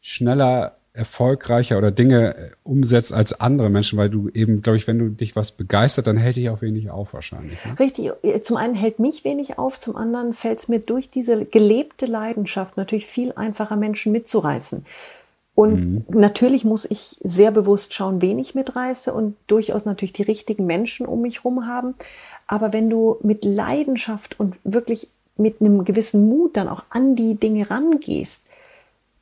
schneller erfolgreicher oder Dinge äh, umsetzt als andere Menschen, weil du eben, glaube ich, wenn du dich was begeistert, dann hält dich auch wenig auf wahrscheinlich.
Ne? Richtig. Zum einen hält mich wenig auf, zum anderen fällt es mir durch diese gelebte Leidenschaft natürlich viel einfacher, Menschen mitzureißen. Und mhm. natürlich muss ich sehr bewusst schauen, wen ich mitreiße und durchaus natürlich die richtigen Menschen um mich herum haben. Aber wenn du mit Leidenschaft und wirklich mit einem gewissen Mut dann auch an die Dinge rangehst,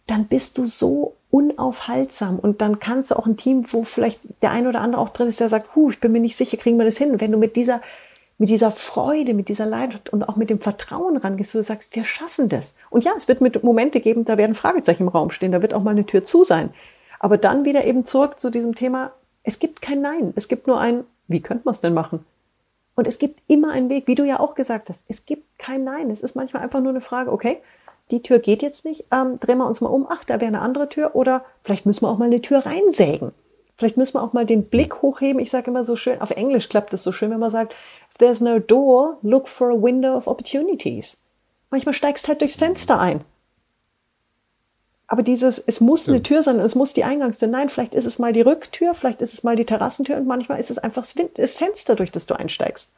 dann bist du so unaufhaltsam und dann kannst du auch ein Team, wo vielleicht der ein oder andere auch drin ist, der sagt, Huh, ich bin mir nicht sicher, kriegen wir das hin. Wenn du mit dieser, mit dieser Freude, mit dieser Leidenschaft und auch mit dem Vertrauen rangehst, wo du sagst, wir schaffen das. Und ja, es wird mit Momente geben, da werden Fragezeichen im Raum stehen, da wird auch mal eine Tür zu sein. Aber dann wieder eben zurück zu diesem Thema, es gibt kein Nein, es gibt nur ein, wie könnte man es denn machen? Und es gibt immer einen Weg, wie du ja auch gesagt hast, es gibt kein Nein. Es ist manchmal einfach nur eine Frage, okay, die Tür geht jetzt nicht, ähm, drehen wir uns mal um, ach, da wäre eine andere Tür oder vielleicht müssen wir auch mal eine Tür reinsägen. Vielleicht müssen wir auch mal den Blick hochheben. Ich sage immer so schön, auf Englisch klappt das so schön, wenn man sagt, if there's no door, look for a window of opportunities. Manchmal steigst halt durchs Fenster ein. Aber dieses, es muss Stimmt. eine Tür sein, es muss die Eingangstür. Nein, vielleicht ist es mal die Rücktür, vielleicht ist es mal die Terrassentür und manchmal ist es einfach das Fenster, durch das du einsteigst.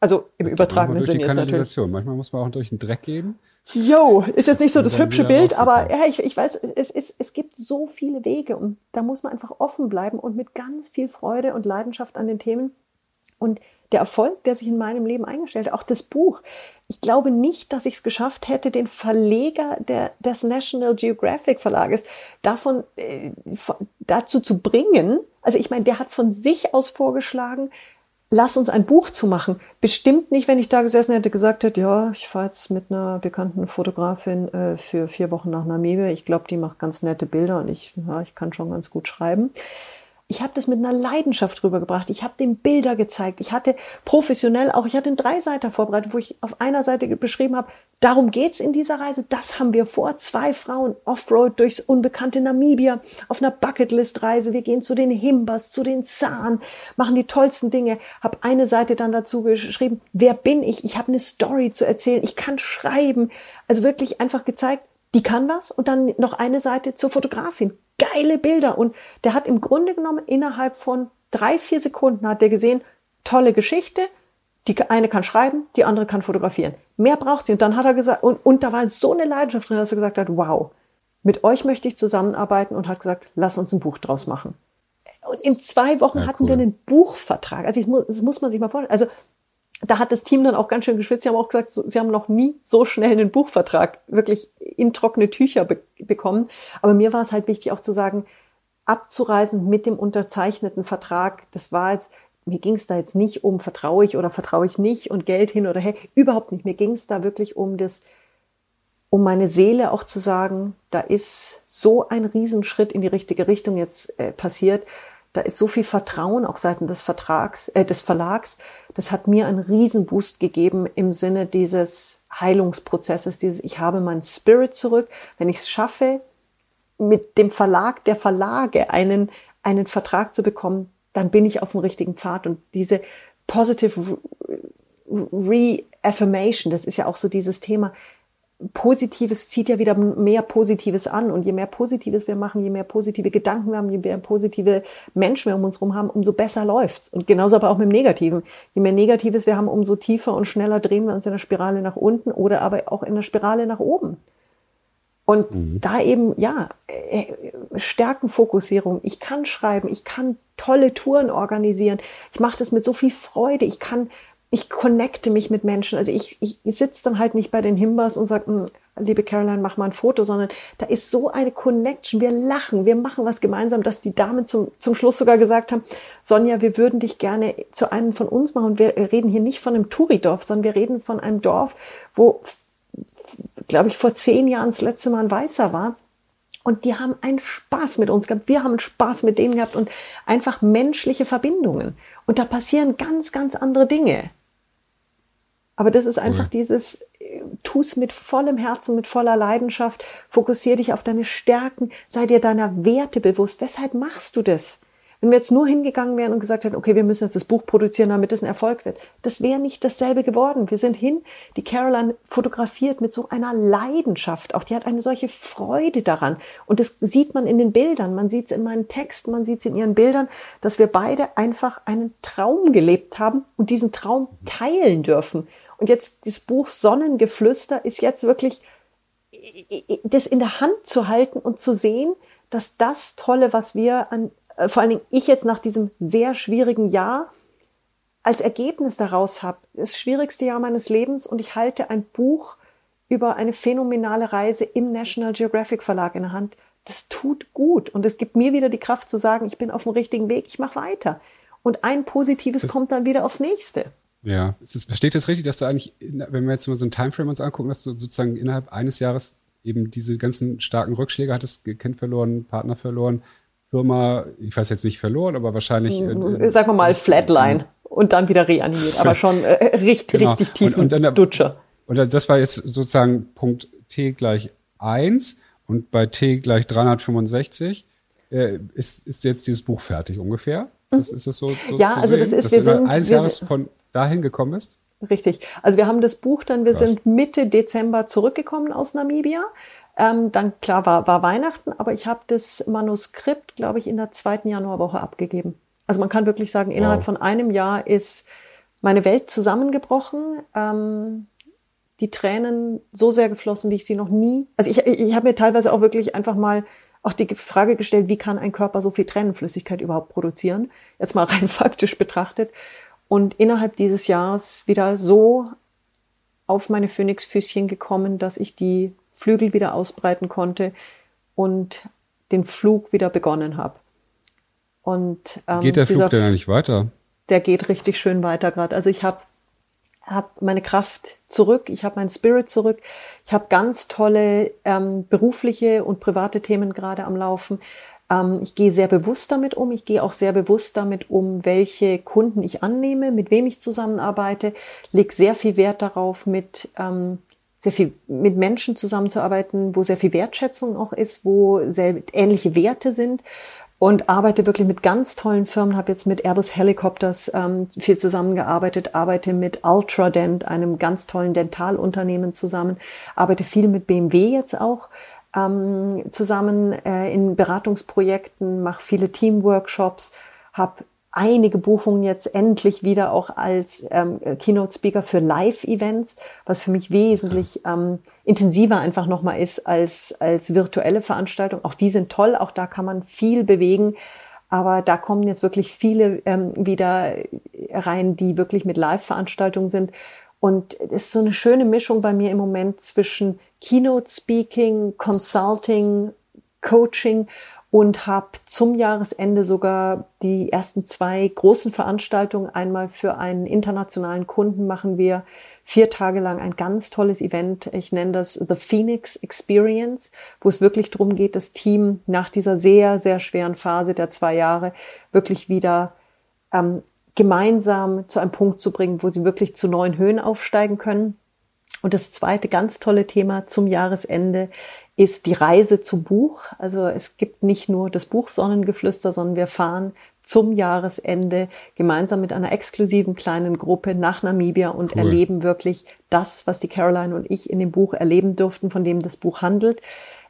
Also im übertragenen Sinne
ist natürlich. Manchmal muss man auch durch den Dreck gehen.
Jo, ist jetzt nicht so das hübsche Bild, aber ja, ich, ich weiß, es, es, es gibt so viele Wege und da muss man einfach offen bleiben und mit ganz viel Freude und Leidenschaft an den Themen. Und der Erfolg, der sich in meinem Leben eingestellt hat, auch das Buch. Ich glaube nicht, dass ich es geschafft hätte, den Verleger der, des National Geographic Verlages davon äh, dazu zu bringen. Also ich meine, der hat von sich aus vorgeschlagen, lass uns ein Buch zu machen. Bestimmt nicht, wenn ich da gesessen hätte, gesagt hätte, ja, ich fahre jetzt mit einer bekannten Fotografin äh, für vier Wochen nach Namibia. Ich glaube, die macht ganz nette Bilder und ich, ja, ich kann schon ganz gut schreiben ich habe das mit einer Leidenschaft rübergebracht. Ich habe dem Bilder gezeigt. Ich hatte professionell auch, ich hatte einen Dreiseiter vorbereitet, wo ich auf einer Seite beschrieben habe, darum geht's in dieser Reise. Das haben wir vor. Zwei Frauen Offroad durchs unbekannte Namibia auf einer Bucketlist-Reise. Wir gehen zu den Himbas, zu den Zahn, machen die tollsten Dinge. Habe eine Seite dann dazu geschrieben, wer bin ich? Ich habe eine Story zu erzählen. Ich kann schreiben. Also wirklich einfach gezeigt, die kann was. Und dann noch eine Seite zur Fotografin geile Bilder. Und der hat im Grunde genommen innerhalb von drei, vier Sekunden hat der gesehen, tolle Geschichte. Die eine kann schreiben, die andere kann fotografieren. Mehr braucht sie. Und dann hat er gesagt, und, und da war so eine Leidenschaft drin, dass er gesagt hat, wow, mit euch möchte ich zusammenarbeiten und hat gesagt, lass uns ein Buch draus machen. Und in zwei Wochen ja, hatten cool. wir einen Buchvertrag. Also ich, das muss man sich mal vorstellen. Also da hat das Team dann auch ganz schön geschwitzt. Sie haben auch gesagt, sie haben noch nie so schnell einen Buchvertrag wirklich in trockene Tücher be bekommen. Aber mir war es halt wichtig auch zu sagen, abzureisen mit dem unterzeichneten Vertrag. Das war jetzt, mir ging es da jetzt nicht um, vertraue ich oder vertraue ich nicht und Geld hin oder her. Überhaupt nicht. Mir ging es da wirklich um das, um meine Seele auch zu sagen, da ist so ein Riesenschritt in die richtige Richtung jetzt äh, passiert. Da ist so viel Vertrauen auch seitens des Vertrags, äh, des Verlags. Das hat mir einen Riesenboost gegeben im Sinne dieses Heilungsprozesses, dieses Ich habe meinen Spirit zurück. Wenn ich es schaffe, mit dem Verlag der Verlage einen, einen Vertrag zu bekommen, dann bin ich auf dem richtigen Pfad. Und diese positive Reaffirmation, das ist ja auch so dieses Thema. Positives zieht ja wieder mehr Positives an. Und je mehr Positives wir machen, je mehr positive Gedanken wir haben, je mehr positive Menschen wir um uns herum haben, umso besser läuft's. Und genauso aber auch mit dem Negativen. Je mehr Negatives wir haben, umso tiefer und schneller drehen wir uns in der Spirale nach unten oder aber auch in der Spirale nach oben. Und mhm. da eben, ja, äh, Stärkenfokussierung. Ich kann schreiben, ich kann tolle Touren organisieren. Ich mache das mit so viel Freude. Ich kann ich connecte mich mit Menschen. Also ich, ich sitze dann halt nicht bei den Himbas und sage, hm, liebe Caroline, mach mal ein Foto, sondern da ist so eine Connection. Wir lachen, wir machen was gemeinsam, dass die Damen zum, zum Schluss sogar gesagt haben, Sonja, wir würden dich gerne zu einem von uns machen. Wir reden hier nicht von einem Touridorf, sondern wir reden von einem Dorf, wo, glaube ich, vor zehn Jahren das letzte Mal ein Weißer war. Und die haben einen Spaß mit uns gehabt. Wir haben Spaß mit denen gehabt und einfach menschliche Verbindungen. Und da passieren ganz, ganz andere Dinge. Aber das ist einfach cool. dieses, tu es mit vollem Herzen, mit voller Leidenschaft, fokussier dich auf deine Stärken, sei dir deiner Werte bewusst. Weshalb machst du das? Wenn wir jetzt nur hingegangen wären und gesagt hätten, okay, wir müssen jetzt das Buch produzieren, damit es ein Erfolg wird, das wäre nicht dasselbe geworden. Wir sind hin, die Caroline fotografiert mit so einer Leidenschaft, auch die hat eine solche Freude daran. Und das sieht man in den Bildern, man sieht es in meinen Texten, man sieht es in ihren Bildern, dass wir beide einfach einen Traum gelebt haben und diesen Traum teilen dürfen. Und jetzt das Buch Sonnengeflüster ist jetzt wirklich das in der Hand zu halten und zu sehen, dass das Tolle, was wir an, äh, vor allen Dingen ich jetzt nach diesem sehr schwierigen Jahr als Ergebnis daraus habe, das schwierigste Jahr meines Lebens und ich halte ein Buch über eine phänomenale Reise im National Geographic Verlag in der Hand. Das tut gut und es gibt mir wieder die Kraft zu sagen, ich bin auf dem richtigen Weg, ich mache weiter. Und ein Positives das kommt dann wieder aufs nächste.
Ja, es versteht das richtig, dass du eigentlich, wenn wir jetzt mal so ein Timeframe uns angucken, dass du sozusagen innerhalb eines Jahres eben diese ganzen starken Rückschläge hattest, Kind verloren, Partner verloren, Firma, ich weiß jetzt nicht verloren, aber wahrscheinlich.
Äh, Sagen wir mal Flatline und dann wieder reanimiert, aber schon äh, richtig, genau. richtig tiefen und, und dann, Dutscher.
Und das war jetzt sozusagen Punkt T gleich 1 und bei T gleich 365 äh, ist, ist jetzt dieses Buch fertig ungefähr. Das, ist es so, so
ja, also
sehen,
das ist, wir sind,
eines
wir
Jahres von dahin gekommen bist?
Richtig. Also wir haben das Buch dann, wir Was? sind Mitte Dezember zurückgekommen aus Namibia. Ähm, dann klar war, war Weihnachten, aber ich habe das Manuskript, glaube ich, in der zweiten Januarwoche abgegeben. Also man kann wirklich sagen, innerhalb wow. von einem Jahr ist meine Welt zusammengebrochen. Ähm, die Tränen so sehr geflossen, wie ich sie noch nie. Also ich, ich habe mir teilweise auch wirklich einfach mal auch die Frage gestellt, wie kann ein Körper so viel Tränenflüssigkeit überhaupt produzieren? Jetzt mal rein faktisch betrachtet und innerhalb dieses Jahres wieder so auf meine Phönixfüßchen gekommen, dass ich die Flügel wieder ausbreiten konnte und den Flug wieder begonnen habe.
Und ähm, geht der Flug denn eigentlich weiter?
Der geht richtig schön weiter gerade. Also ich habe hab meine Kraft zurück, ich habe meinen Spirit zurück, ich habe ganz tolle ähm, berufliche und private Themen gerade am Laufen. Ähm, ich gehe sehr bewusst damit um. Ich gehe auch sehr bewusst damit um, welche Kunden ich annehme, mit wem ich zusammenarbeite. Leg sehr viel Wert darauf, mit ähm, sehr viel mit Menschen zusammenzuarbeiten, wo sehr viel Wertschätzung auch ist, wo sehr ähnliche Werte sind. Und arbeite wirklich mit ganz tollen Firmen, habe jetzt mit Airbus Helicopters ähm, viel zusammengearbeitet, arbeite mit Ultradent, einem ganz tollen Dentalunternehmen zusammen, arbeite viel mit BMW jetzt auch ähm, zusammen äh, in Beratungsprojekten, mache viele Teamworkshops, habe einige Buchungen jetzt endlich wieder auch als ähm, Keynote-Speaker für Live-Events, was für mich wesentlich ähm, intensiver einfach nochmal ist als, als virtuelle Veranstaltungen. Auch die sind toll, auch da kann man viel bewegen. Aber da kommen jetzt wirklich viele ähm, wieder rein, die wirklich mit Live-Veranstaltungen sind. Und es ist so eine schöne Mischung bei mir im Moment zwischen Keynote Speaking, Consulting, Coaching und habe zum Jahresende sogar die ersten zwei großen Veranstaltungen. Einmal für einen internationalen Kunden machen wir vier Tage lang ein ganz tolles Event. Ich nenne das The Phoenix Experience, wo es wirklich darum geht, das Team nach dieser sehr, sehr schweren Phase der zwei Jahre wirklich wieder ähm, gemeinsam zu einem Punkt zu bringen, wo sie wirklich zu neuen Höhen aufsteigen können. Und das zweite ganz tolle Thema zum Jahresende ist die Reise zum Buch. Also es gibt nicht nur das Buch Sonnengeflüster, sondern wir fahren zum Jahresende gemeinsam mit einer exklusiven kleinen Gruppe nach Namibia und cool. erleben wirklich das, was die Caroline und ich in dem Buch erleben durften, von dem das Buch handelt.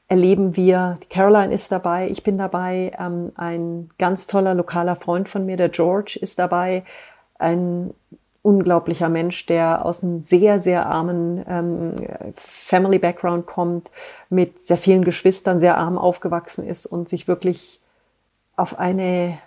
Erleben wir, die Caroline ist dabei, ich bin dabei, ähm, ein ganz toller lokaler Freund von mir, der George, ist dabei, ein unglaublicher Mensch, der aus einem sehr, sehr armen ähm, Family Background kommt, mit sehr vielen Geschwistern, sehr arm aufgewachsen ist und sich wirklich auf eine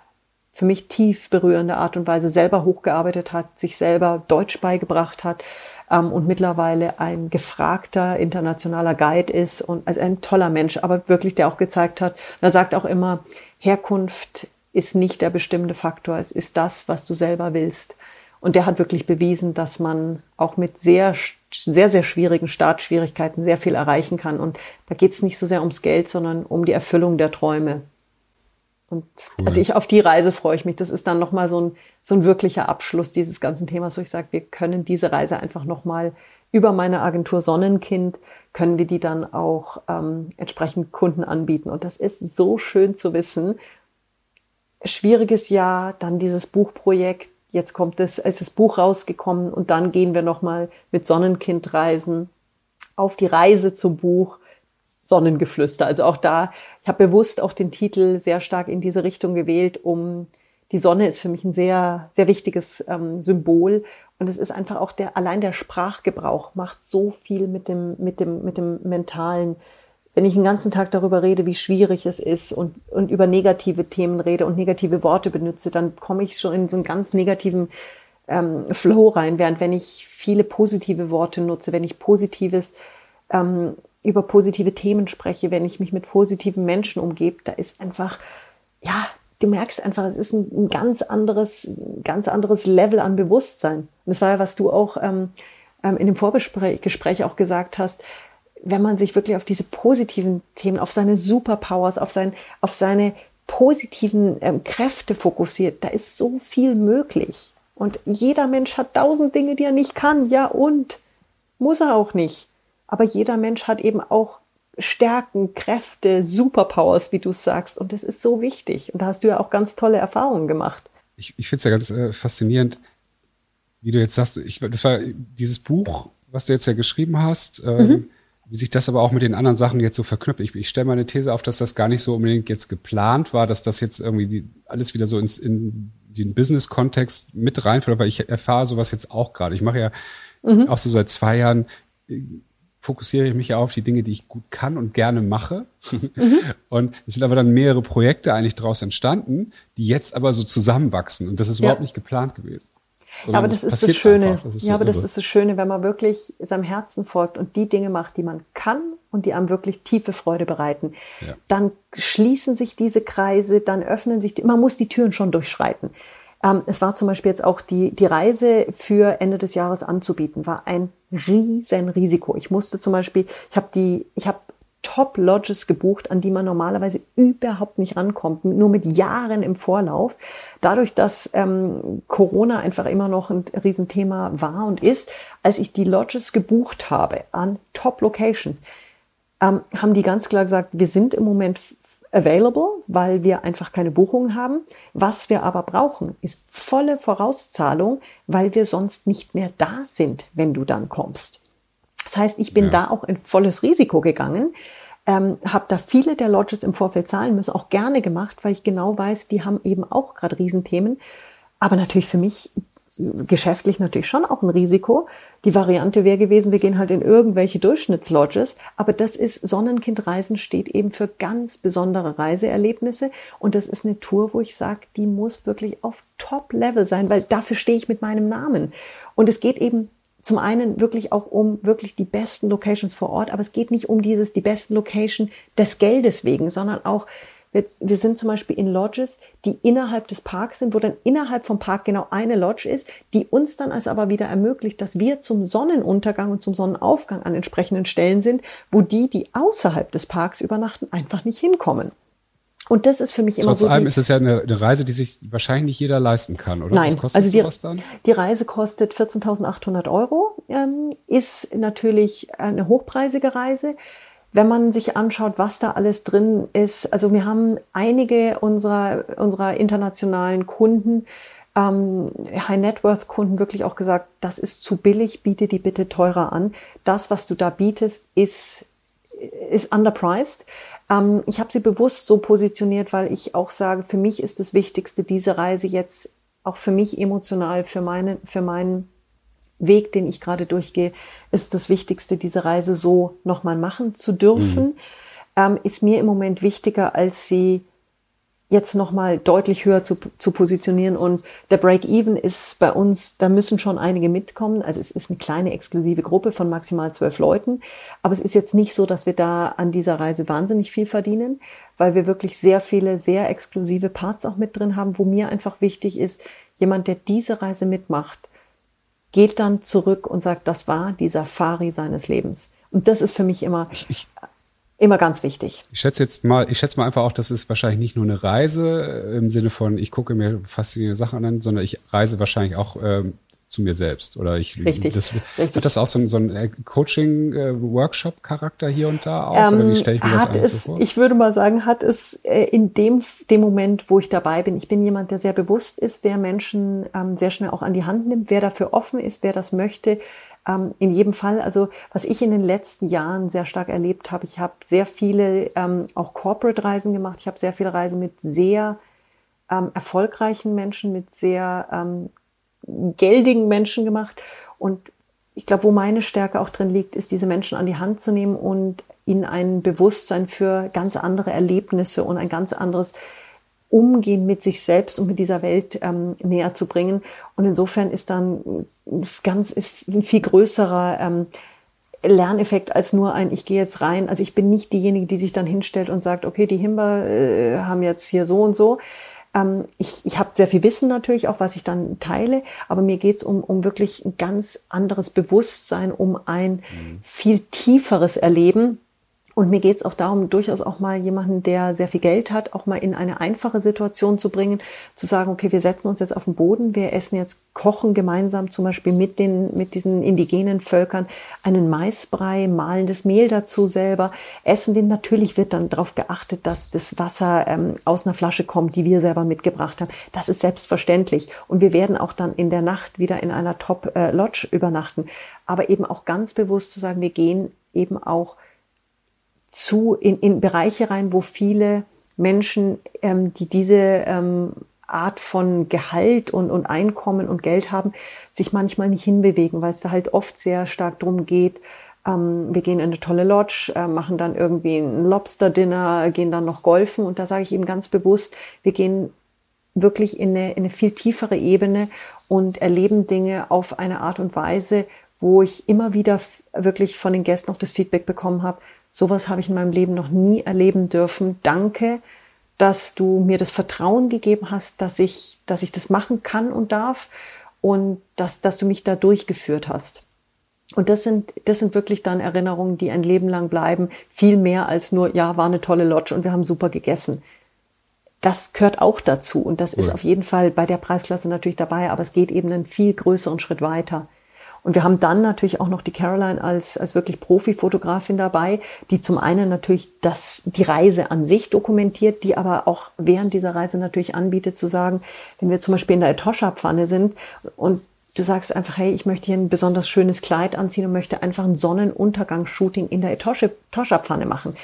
für mich tief berührende Art und Weise selber hochgearbeitet hat, sich selber Deutsch beigebracht hat ähm, und mittlerweile ein gefragter internationaler Guide ist und als ein toller Mensch, aber wirklich der auch gezeigt hat, er sagt auch immer, Herkunft ist nicht der bestimmende Faktor, es ist das, was du selber willst. Und der hat wirklich bewiesen, dass man auch mit sehr, sehr, sehr schwierigen Startschwierigkeiten sehr viel erreichen kann. Und da geht es nicht so sehr ums Geld, sondern um die Erfüllung der Träume. Und cool. also ich auf die Reise freue ich mich. Das ist dann nochmal so ein, so ein wirklicher Abschluss dieses ganzen Themas, wo ich sage, wir können diese Reise einfach nochmal über meine Agentur Sonnenkind, können wir die dann auch ähm, entsprechend Kunden anbieten. Und das ist so schön zu wissen. Schwieriges Jahr, dann dieses Buchprojekt. Jetzt kommt es, ist das Buch rausgekommen und dann gehen wir nochmal mit Sonnenkind reisen auf die Reise zum Buch Sonnengeflüster. Also auch da, ich habe bewusst auch den Titel sehr stark in diese Richtung gewählt, um die Sonne ist für mich ein sehr, sehr wichtiges ähm, Symbol. Und es ist einfach auch der, allein der Sprachgebrauch macht so viel mit dem, mit dem, mit dem mentalen. Wenn ich den ganzen Tag darüber rede, wie schwierig es ist und, und über negative Themen rede und negative Worte benutze, dann komme ich schon in so einen ganz negativen ähm, Flow rein. Während wenn ich viele positive Worte nutze, wenn ich positives ähm, über positive Themen spreche, wenn ich mich mit positiven Menschen umgebe, da ist einfach, ja, du merkst einfach, es ist ein, ein ganz anderes, ganz anderes Level an Bewusstsein. Und das war ja, was du auch ähm, ähm, in dem Vorgespräch auch gesagt hast, wenn man sich wirklich auf diese positiven Themen, auf seine Superpowers, auf, sein, auf seine positiven ähm, Kräfte fokussiert, da ist so viel möglich. Und jeder Mensch hat tausend Dinge, die er nicht kann. Ja, und muss er auch nicht. Aber jeder Mensch hat eben auch Stärken, Kräfte, Superpowers, wie du es sagst. Und das ist so wichtig. Und da hast du ja auch ganz tolle Erfahrungen gemacht.
Ich, ich finde es ja ganz äh, faszinierend, wie du jetzt sagst, ich, das war dieses Buch, was du jetzt ja geschrieben hast, ähm, mhm. Wie sich das aber auch mit den anderen Sachen jetzt so verknüpft. Ich, ich stelle mal eine These auf, dass das gar nicht so unbedingt jetzt geplant war, dass das jetzt irgendwie die, alles wieder so ins, in den Business-Kontext mit reinfällt, weil ich erfahre sowas jetzt auch gerade. Ich mache ja mhm. auch so seit zwei Jahren fokussiere ich mich ja auf die Dinge, die ich gut kann und gerne mache. Mhm. Und es sind aber dann mehrere Projekte eigentlich daraus entstanden, die jetzt aber so zusammenwachsen. Und das ist ja. überhaupt nicht geplant gewesen.
Ja, aber das ist das Schöne. Das ist so ja, aber irre. das ist das Schöne, wenn man wirklich seinem Herzen folgt und die Dinge macht, die man kann und die einem wirklich tiefe Freude bereiten. Ja. Dann schließen sich diese Kreise, dann öffnen sich die, man muss die Türen schon durchschreiten. Ähm, es war zum Beispiel jetzt auch die, die Reise für Ende des Jahres anzubieten, war ein riesen Risiko. Ich musste zum Beispiel, ich habe die, ich habe Top-Lodges gebucht, an die man normalerweise überhaupt nicht rankommt, nur mit Jahren im Vorlauf. Dadurch, dass ähm, Corona einfach immer noch ein Riesenthema war und ist, als ich die Lodges gebucht habe an Top-Locations, ähm, haben die ganz klar gesagt, wir sind im Moment available, weil wir einfach keine Buchungen haben. Was wir aber brauchen, ist volle Vorauszahlung, weil wir sonst nicht mehr da sind, wenn du dann kommst. Das heißt, ich bin ja. da auch in volles Risiko gegangen, ähm, habe da viele der Lodges im Vorfeld zahlen müssen, auch gerne gemacht, weil ich genau weiß, die haben eben auch gerade Riesenthemen. Aber natürlich für mich geschäftlich natürlich schon auch ein Risiko. Die Variante wäre gewesen, wir gehen halt in irgendwelche Durchschnittslodges, aber das ist Sonnenkindreisen steht eben für ganz besondere Reiseerlebnisse und das ist eine Tour, wo ich sage, die muss wirklich auf Top-Level sein, weil dafür stehe ich mit meinem Namen. Und es geht eben zum einen wirklich auch um wirklich die besten Locations vor Ort, aber es geht nicht um dieses die besten Location des Geldes wegen, sondern auch Wir, wir sind zum Beispiel in Lodges, die innerhalb des Parks sind, wo dann innerhalb vom Park genau eine Lodge ist, die uns dann als aber wieder ermöglicht, dass wir zum Sonnenuntergang und zum Sonnenaufgang an entsprechenden Stellen sind, wo die, die außerhalb des Parks übernachten, einfach nicht hinkommen. Und das ist für mich immer
Trotz
so.
allem ist es ja eine, eine, Reise, die sich wahrscheinlich nicht jeder leisten kann, oder?
Nein, also die, die, Reise kostet 14.800 Euro, ähm, ist natürlich eine hochpreisige Reise. Wenn man sich anschaut, was da alles drin ist, also wir haben einige unserer, unserer internationalen Kunden, ähm, High-Net-Worth-Kunden wirklich auch gesagt, das ist zu billig, biete die bitte teurer an. Das, was du da bietest, ist, ist underpriced. Ähm, ich habe sie bewusst so positioniert, weil ich auch sage, für mich ist das Wichtigste, diese Reise jetzt auch für mich emotional, für, meine, für meinen Weg, den ich gerade durchgehe, ist das Wichtigste, diese Reise so nochmal machen zu dürfen. Mhm. Ähm, ist mir im Moment wichtiger, als sie jetzt nochmal deutlich höher zu, zu positionieren. Und der Break-Even ist bei uns, da müssen schon einige mitkommen. Also es ist eine kleine exklusive Gruppe von maximal zwölf Leuten. Aber es ist jetzt nicht so, dass wir da an dieser Reise wahnsinnig viel verdienen, weil wir wirklich sehr viele, sehr exklusive Parts auch mit drin haben, wo mir einfach wichtig ist, jemand, der diese Reise mitmacht, geht dann zurück und sagt, das war die Safari seines Lebens. Und das ist für mich immer ich, ich, immer ganz wichtig.
Ich schätze jetzt mal, ich schätze mal einfach auch, das ist wahrscheinlich nicht nur eine Reise äh, im Sinne von, ich gucke mir faszinierende Sachen an, sondern ich reise wahrscheinlich auch ähm, zu mir selbst. Oder ich
richtig,
das,
richtig.
hat das auch so, so einen äh, Coaching-Workshop-Charakter hier und da auch? Ähm, oder wie stelle ich mir das
eigentlich
so vor?
Ich würde mal sagen, hat es äh, in dem, dem Moment, wo ich dabei bin, ich bin jemand, der sehr bewusst ist, der Menschen ähm, sehr schnell auch an die Hand nimmt, wer dafür offen ist, wer das möchte, ähm, in jedem Fall, also was ich in den letzten Jahren sehr stark erlebt habe, ich habe sehr viele ähm, auch Corporate-Reisen gemacht. Ich habe sehr viele Reisen mit sehr ähm, erfolgreichen Menschen, mit sehr ähm, geldigen Menschen gemacht. Und ich glaube, wo meine Stärke auch drin liegt, ist, diese Menschen an die Hand zu nehmen und ihnen ein Bewusstsein für ganz andere Erlebnisse und ein ganz anderes Umgehen mit sich selbst und mit dieser Welt ähm, näher zu bringen. Und insofern ist dann ganz ein viel größerer ähm, Lerneffekt als nur ein, ich gehe jetzt rein. Also ich bin nicht diejenige, die sich dann hinstellt und sagt, okay, die Himber äh, haben jetzt hier so und so. Ähm, ich ich habe sehr viel Wissen natürlich, auch was ich dann teile, aber mir geht's um, um wirklich ein ganz anderes Bewusstsein, um ein mhm. viel tieferes Erleben und mir geht es auch darum, durchaus auch mal jemanden, der sehr viel Geld hat, auch mal in eine einfache Situation zu bringen, zu sagen, okay, wir setzen uns jetzt auf den Boden, wir essen jetzt, kochen gemeinsam zum Beispiel mit den, mit diesen indigenen Völkern einen Maisbrei, malen das Mehl dazu selber, essen den. Natürlich wird dann darauf geachtet, dass das Wasser ähm, aus einer Flasche kommt, die wir selber mitgebracht haben. Das ist selbstverständlich. Und wir werden auch dann in der Nacht wieder in einer Top-Lodge äh, übernachten. Aber eben auch ganz bewusst zu sagen, wir gehen eben auch zu in, in Bereiche rein, wo viele Menschen, ähm, die diese ähm, Art von Gehalt und, und Einkommen und Geld haben, sich manchmal nicht hinbewegen, weil es da halt oft sehr stark drum geht, ähm, wir gehen in eine tolle Lodge, äh, machen dann irgendwie ein Lobster-Dinner, gehen dann noch golfen. Und da sage ich eben ganz bewusst, wir gehen wirklich in eine, in eine viel tiefere Ebene und erleben Dinge auf eine Art und Weise, wo ich immer wieder wirklich von den Gästen auch das Feedback bekommen habe, Sowas habe ich in meinem Leben noch nie erleben dürfen. Danke, dass du mir das Vertrauen gegeben hast, dass ich, dass ich das machen kann und darf und dass, dass du mich da durchgeführt hast. Und das sind, das sind wirklich dann Erinnerungen, die ein Leben lang bleiben. Viel mehr als nur, ja, war eine tolle Lodge und wir haben super gegessen. Das gehört auch dazu und das cool. ist auf jeden Fall bei der Preisklasse natürlich dabei, aber es geht eben einen viel größeren Schritt weiter. Und wir haben dann natürlich auch noch die Caroline als, als wirklich Profifotografin dabei, die zum einen natürlich das, die Reise an sich dokumentiert, die aber auch während dieser Reise natürlich anbietet zu sagen, wenn wir zum Beispiel in der Etosha-Pfanne sind und du sagst einfach, hey, ich möchte hier ein besonders schönes Kleid anziehen und möchte einfach ein Sonnenuntergangsshooting in der Etosha-Pfanne machen.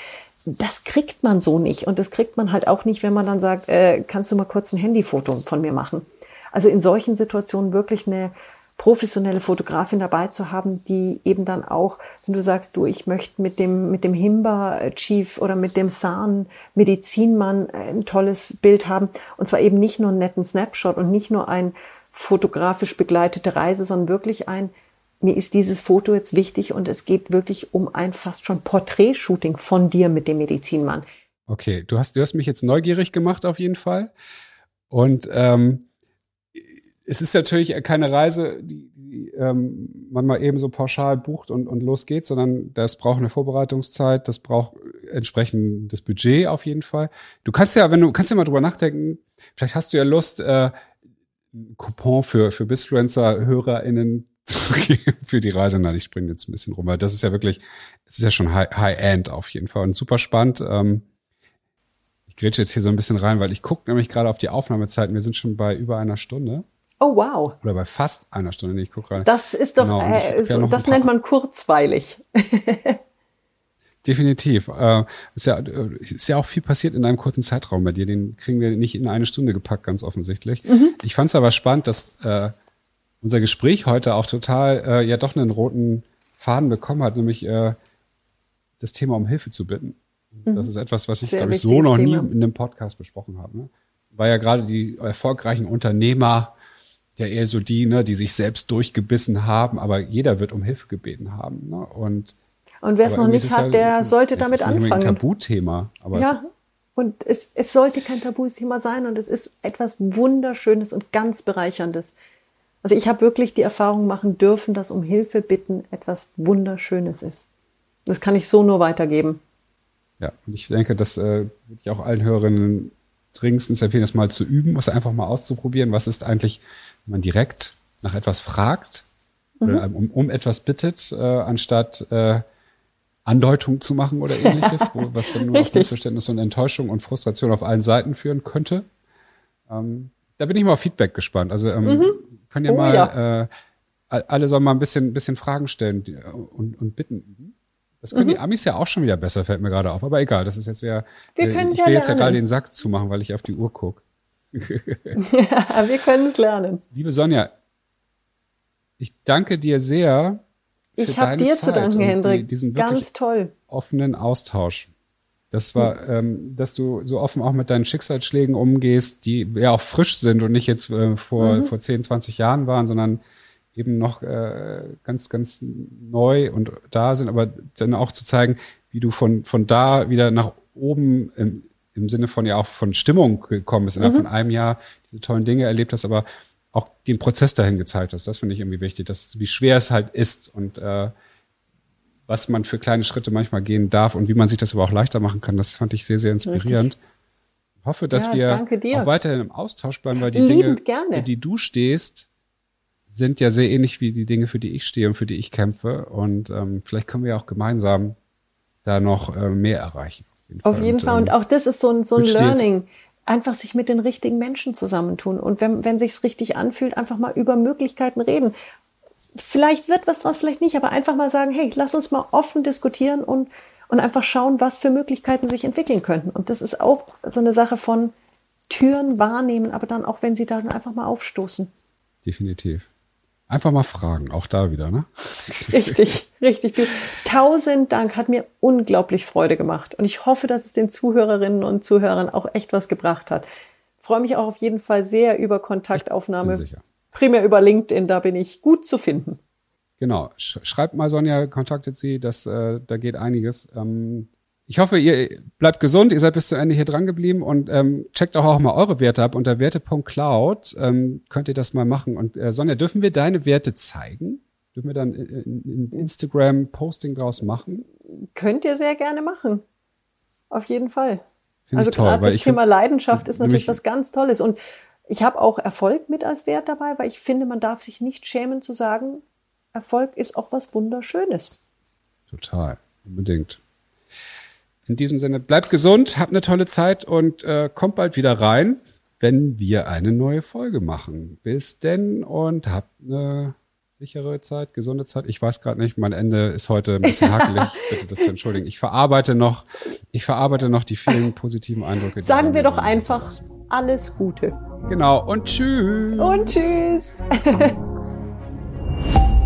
Das kriegt man so nicht. Und das kriegt man halt auch nicht, wenn man dann sagt, äh, kannst du mal kurz ein Handyfoto von mir machen. Also in solchen Situationen wirklich eine, professionelle Fotografin dabei zu haben, die eben dann auch, wenn du sagst, du, ich möchte mit dem, mit dem Himba Chief oder mit dem San Medizinmann ein tolles Bild haben. Und zwar eben nicht nur einen netten Snapshot und nicht nur ein fotografisch begleitete Reise, sondern wirklich ein, mir ist dieses Foto jetzt wichtig und es geht wirklich um ein fast schon Porträtshooting von dir mit dem Medizinmann.
Okay, du hast, du hast mich jetzt neugierig gemacht auf jeden Fall. Und ähm, es ist natürlich keine Reise, die, die ähm, man mal eben so pauschal bucht und, und los geht, sondern das braucht eine Vorbereitungszeit, das braucht entsprechend das Budget auf jeden Fall. Du kannst ja, wenn du kannst ja mal drüber nachdenken, vielleicht hast du ja Lust, äh, einen Coupon für, für Bisfluencer-HörerInnen zu geben für die Reise. Nein, ich springe jetzt ein bisschen rum, weil das ist ja wirklich, es ist ja schon High-End auf jeden Fall und super spannend. Ähm, ich grätsche jetzt hier so ein bisschen rein, weil ich gucke nämlich gerade auf die Aufnahmezeiten. Wir sind schon bei über einer Stunde.
Oh, wow.
Oder bei fast einer Stunde. Nee, ich gucke gerade.
Das ist doch, genau, äh, so, das nennt man kurzweilig.
Definitiv. Äh, ist, ja, ist ja auch viel passiert in einem kurzen Zeitraum bei dir. Den kriegen wir nicht in eine Stunde gepackt, ganz offensichtlich. Mhm. Ich fand es aber spannend, dass äh, unser Gespräch heute auch total äh, ja doch einen roten Faden bekommen hat, nämlich äh, das Thema um Hilfe zu bitten. Mhm. Das ist etwas, was ich, glaube ich, so noch Thema. nie in einem Podcast besprochen habe. Ne? War ja gerade die erfolgreichen Unternehmer, ja eher so die, ne, die sich selbst durchgebissen haben, aber jeder wird um Hilfe gebeten haben. Ne? Und,
und wer es noch nicht hat, ja, der sollte damit
ist
anfangen.
Ein Tabuthema. Aber
ja, und es, es sollte kein Tabuthema sein und es ist etwas Wunderschönes und ganz Bereicherndes. Also ich habe wirklich die Erfahrung machen dürfen, dass um Hilfe bitten etwas Wunderschönes ist. Das kann ich so nur weitergeben.
Ja, und ich denke, das äh, würde ich auch allen Hörerinnen dringendstens empfehlen, das mal zu üben, was einfach mal auszuprobieren. Was ist eigentlich wenn man direkt nach etwas fragt mhm. oder um, um etwas bittet, äh, anstatt äh, Andeutung zu machen oder ähnliches, wo, was dann nur auf Missverständnis und Enttäuschung und Frustration auf allen Seiten führen könnte. Ähm, da bin ich mal auf Feedback gespannt. Also ähm, mhm. können ja oh, mal, ja. Äh, alle sollen mal ein bisschen, bisschen Fragen stellen und, und bitten. Das können mhm. die Amis ja auch schon wieder besser, fällt mir gerade auf. Aber egal, das ist jetzt wer. Wir können ich will ja jetzt ja gerade den Sack zumachen, weil ich auf die Uhr gucke
ja, wir können es lernen.
Liebe Sonja, ich danke dir sehr.
Ich habe dir Zeit zu danken, Hendrik.
Diesen
Ganz toll.
Offenen Austausch. Das war, hm. ähm, dass du so offen auch mit deinen Schicksalsschlägen umgehst, die ja auch frisch sind und nicht jetzt äh, vor, mhm. vor 10, 20 Jahren waren, sondern eben noch äh, ganz, ganz neu und da sind, aber dann auch zu zeigen, wie du von, von da wieder nach oben im, im Sinne von ja auch von Stimmung gekommen bist, innerhalb mhm. von einem Jahr diese tollen Dinge erlebt hast, aber auch den Prozess dahin gezeigt hast. Das finde ich irgendwie wichtig, dass, wie schwer es halt ist und äh, was man für kleine Schritte manchmal gehen darf und wie man sich das aber auch leichter machen kann. Das fand ich sehr, sehr inspirierend. Richtig. Ich hoffe, dass ja, wir auch weiterhin im Austausch bleiben, weil die Liebend Dinge, gerne. für die du stehst, sind ja sehr ähnlich wie die Dinge, für die ich stehe und für die ich kämpfe. Und ähm, vielleicht können wir ja auch gemeinsam da noch äh, mehr erreichen.
Auf jeden Fall. Und, ähm, auch das ist so ein, so ein Learning. Einfach sich mit den richtigen Menschen zusammentun. Und wenn, wenn sich's richtig anfühlt, einfach mal über Möglichkeiten reden. Vielleicht wird was draus, vielleicht nicht, aber einfach mal sagen, hey, lass uns mal offen diskutieren und, und einfach schauen, was für Möglichkeiten sich entwickeln könnten. Und das ist auch so eine Sache von Türen wahrnehmen, aber dann auch, wenn sie da sind, einfach mal aufstoßen.
Definitiv. Einfach mal fragen, auch da wieder, ne?
Richtig, richtig. Du, tausend Dank, hat mir unglaublich Freude gemacht. Und ich hoffe, dass es den Zuhörerinnen und Zuhörern auch echt was gebracht hat. Ich freue mich auch auf jeden Fall sehr über Kontaktaufnahme. Primär über LinkedIn, da bin ich gut zu finden.
Genau. Schreibt mal Sonja, kontaktet sie, das, äh, da geht einiges. Ähm, ich hoffe, ihr bleibt gesund, ihr seid bis zu Ende hier dran geblieben und ähm, checkt auch, auch mal eure Werte ab. Unter werte.cloud ähm, könnt ihr das mal machen. Und äh, Sonja, dürfen wir deine Werte zeigen? Dürfen wir dann ein Instagram-Posting draus machen?
Könnt ihr sehr gerne machen. Auf jeden Fall.
Find also gerade
das Thema find, Leidenschaft ist natürlich was ganz Tolles. Und ich habe auch Erfolg mit als Wert dabei, weil ich finde, man darf sich nicht schämen zu sagen, Erfolg ist auch was Wunderschönes.
Total, unbedingt. In diesem Sinne, bleibt gesund, habt eine tolle Zeit und äh, kommt bald wieder rein, wenn wir eine neue Folge machen. Bis denn und habt eine sichere Zeit, gesunde Zeit. Ich weiß gerade nicht, mein Ende ist heute ein bisschen hakelig. Bitte das zu entschuldigen. Ich verarbeite noch, ich verarbeite noch die vielen positiven Eindrücke.
Sagen wir doch einfach alles Gute.
Genau und tschüss.
Und tschüss.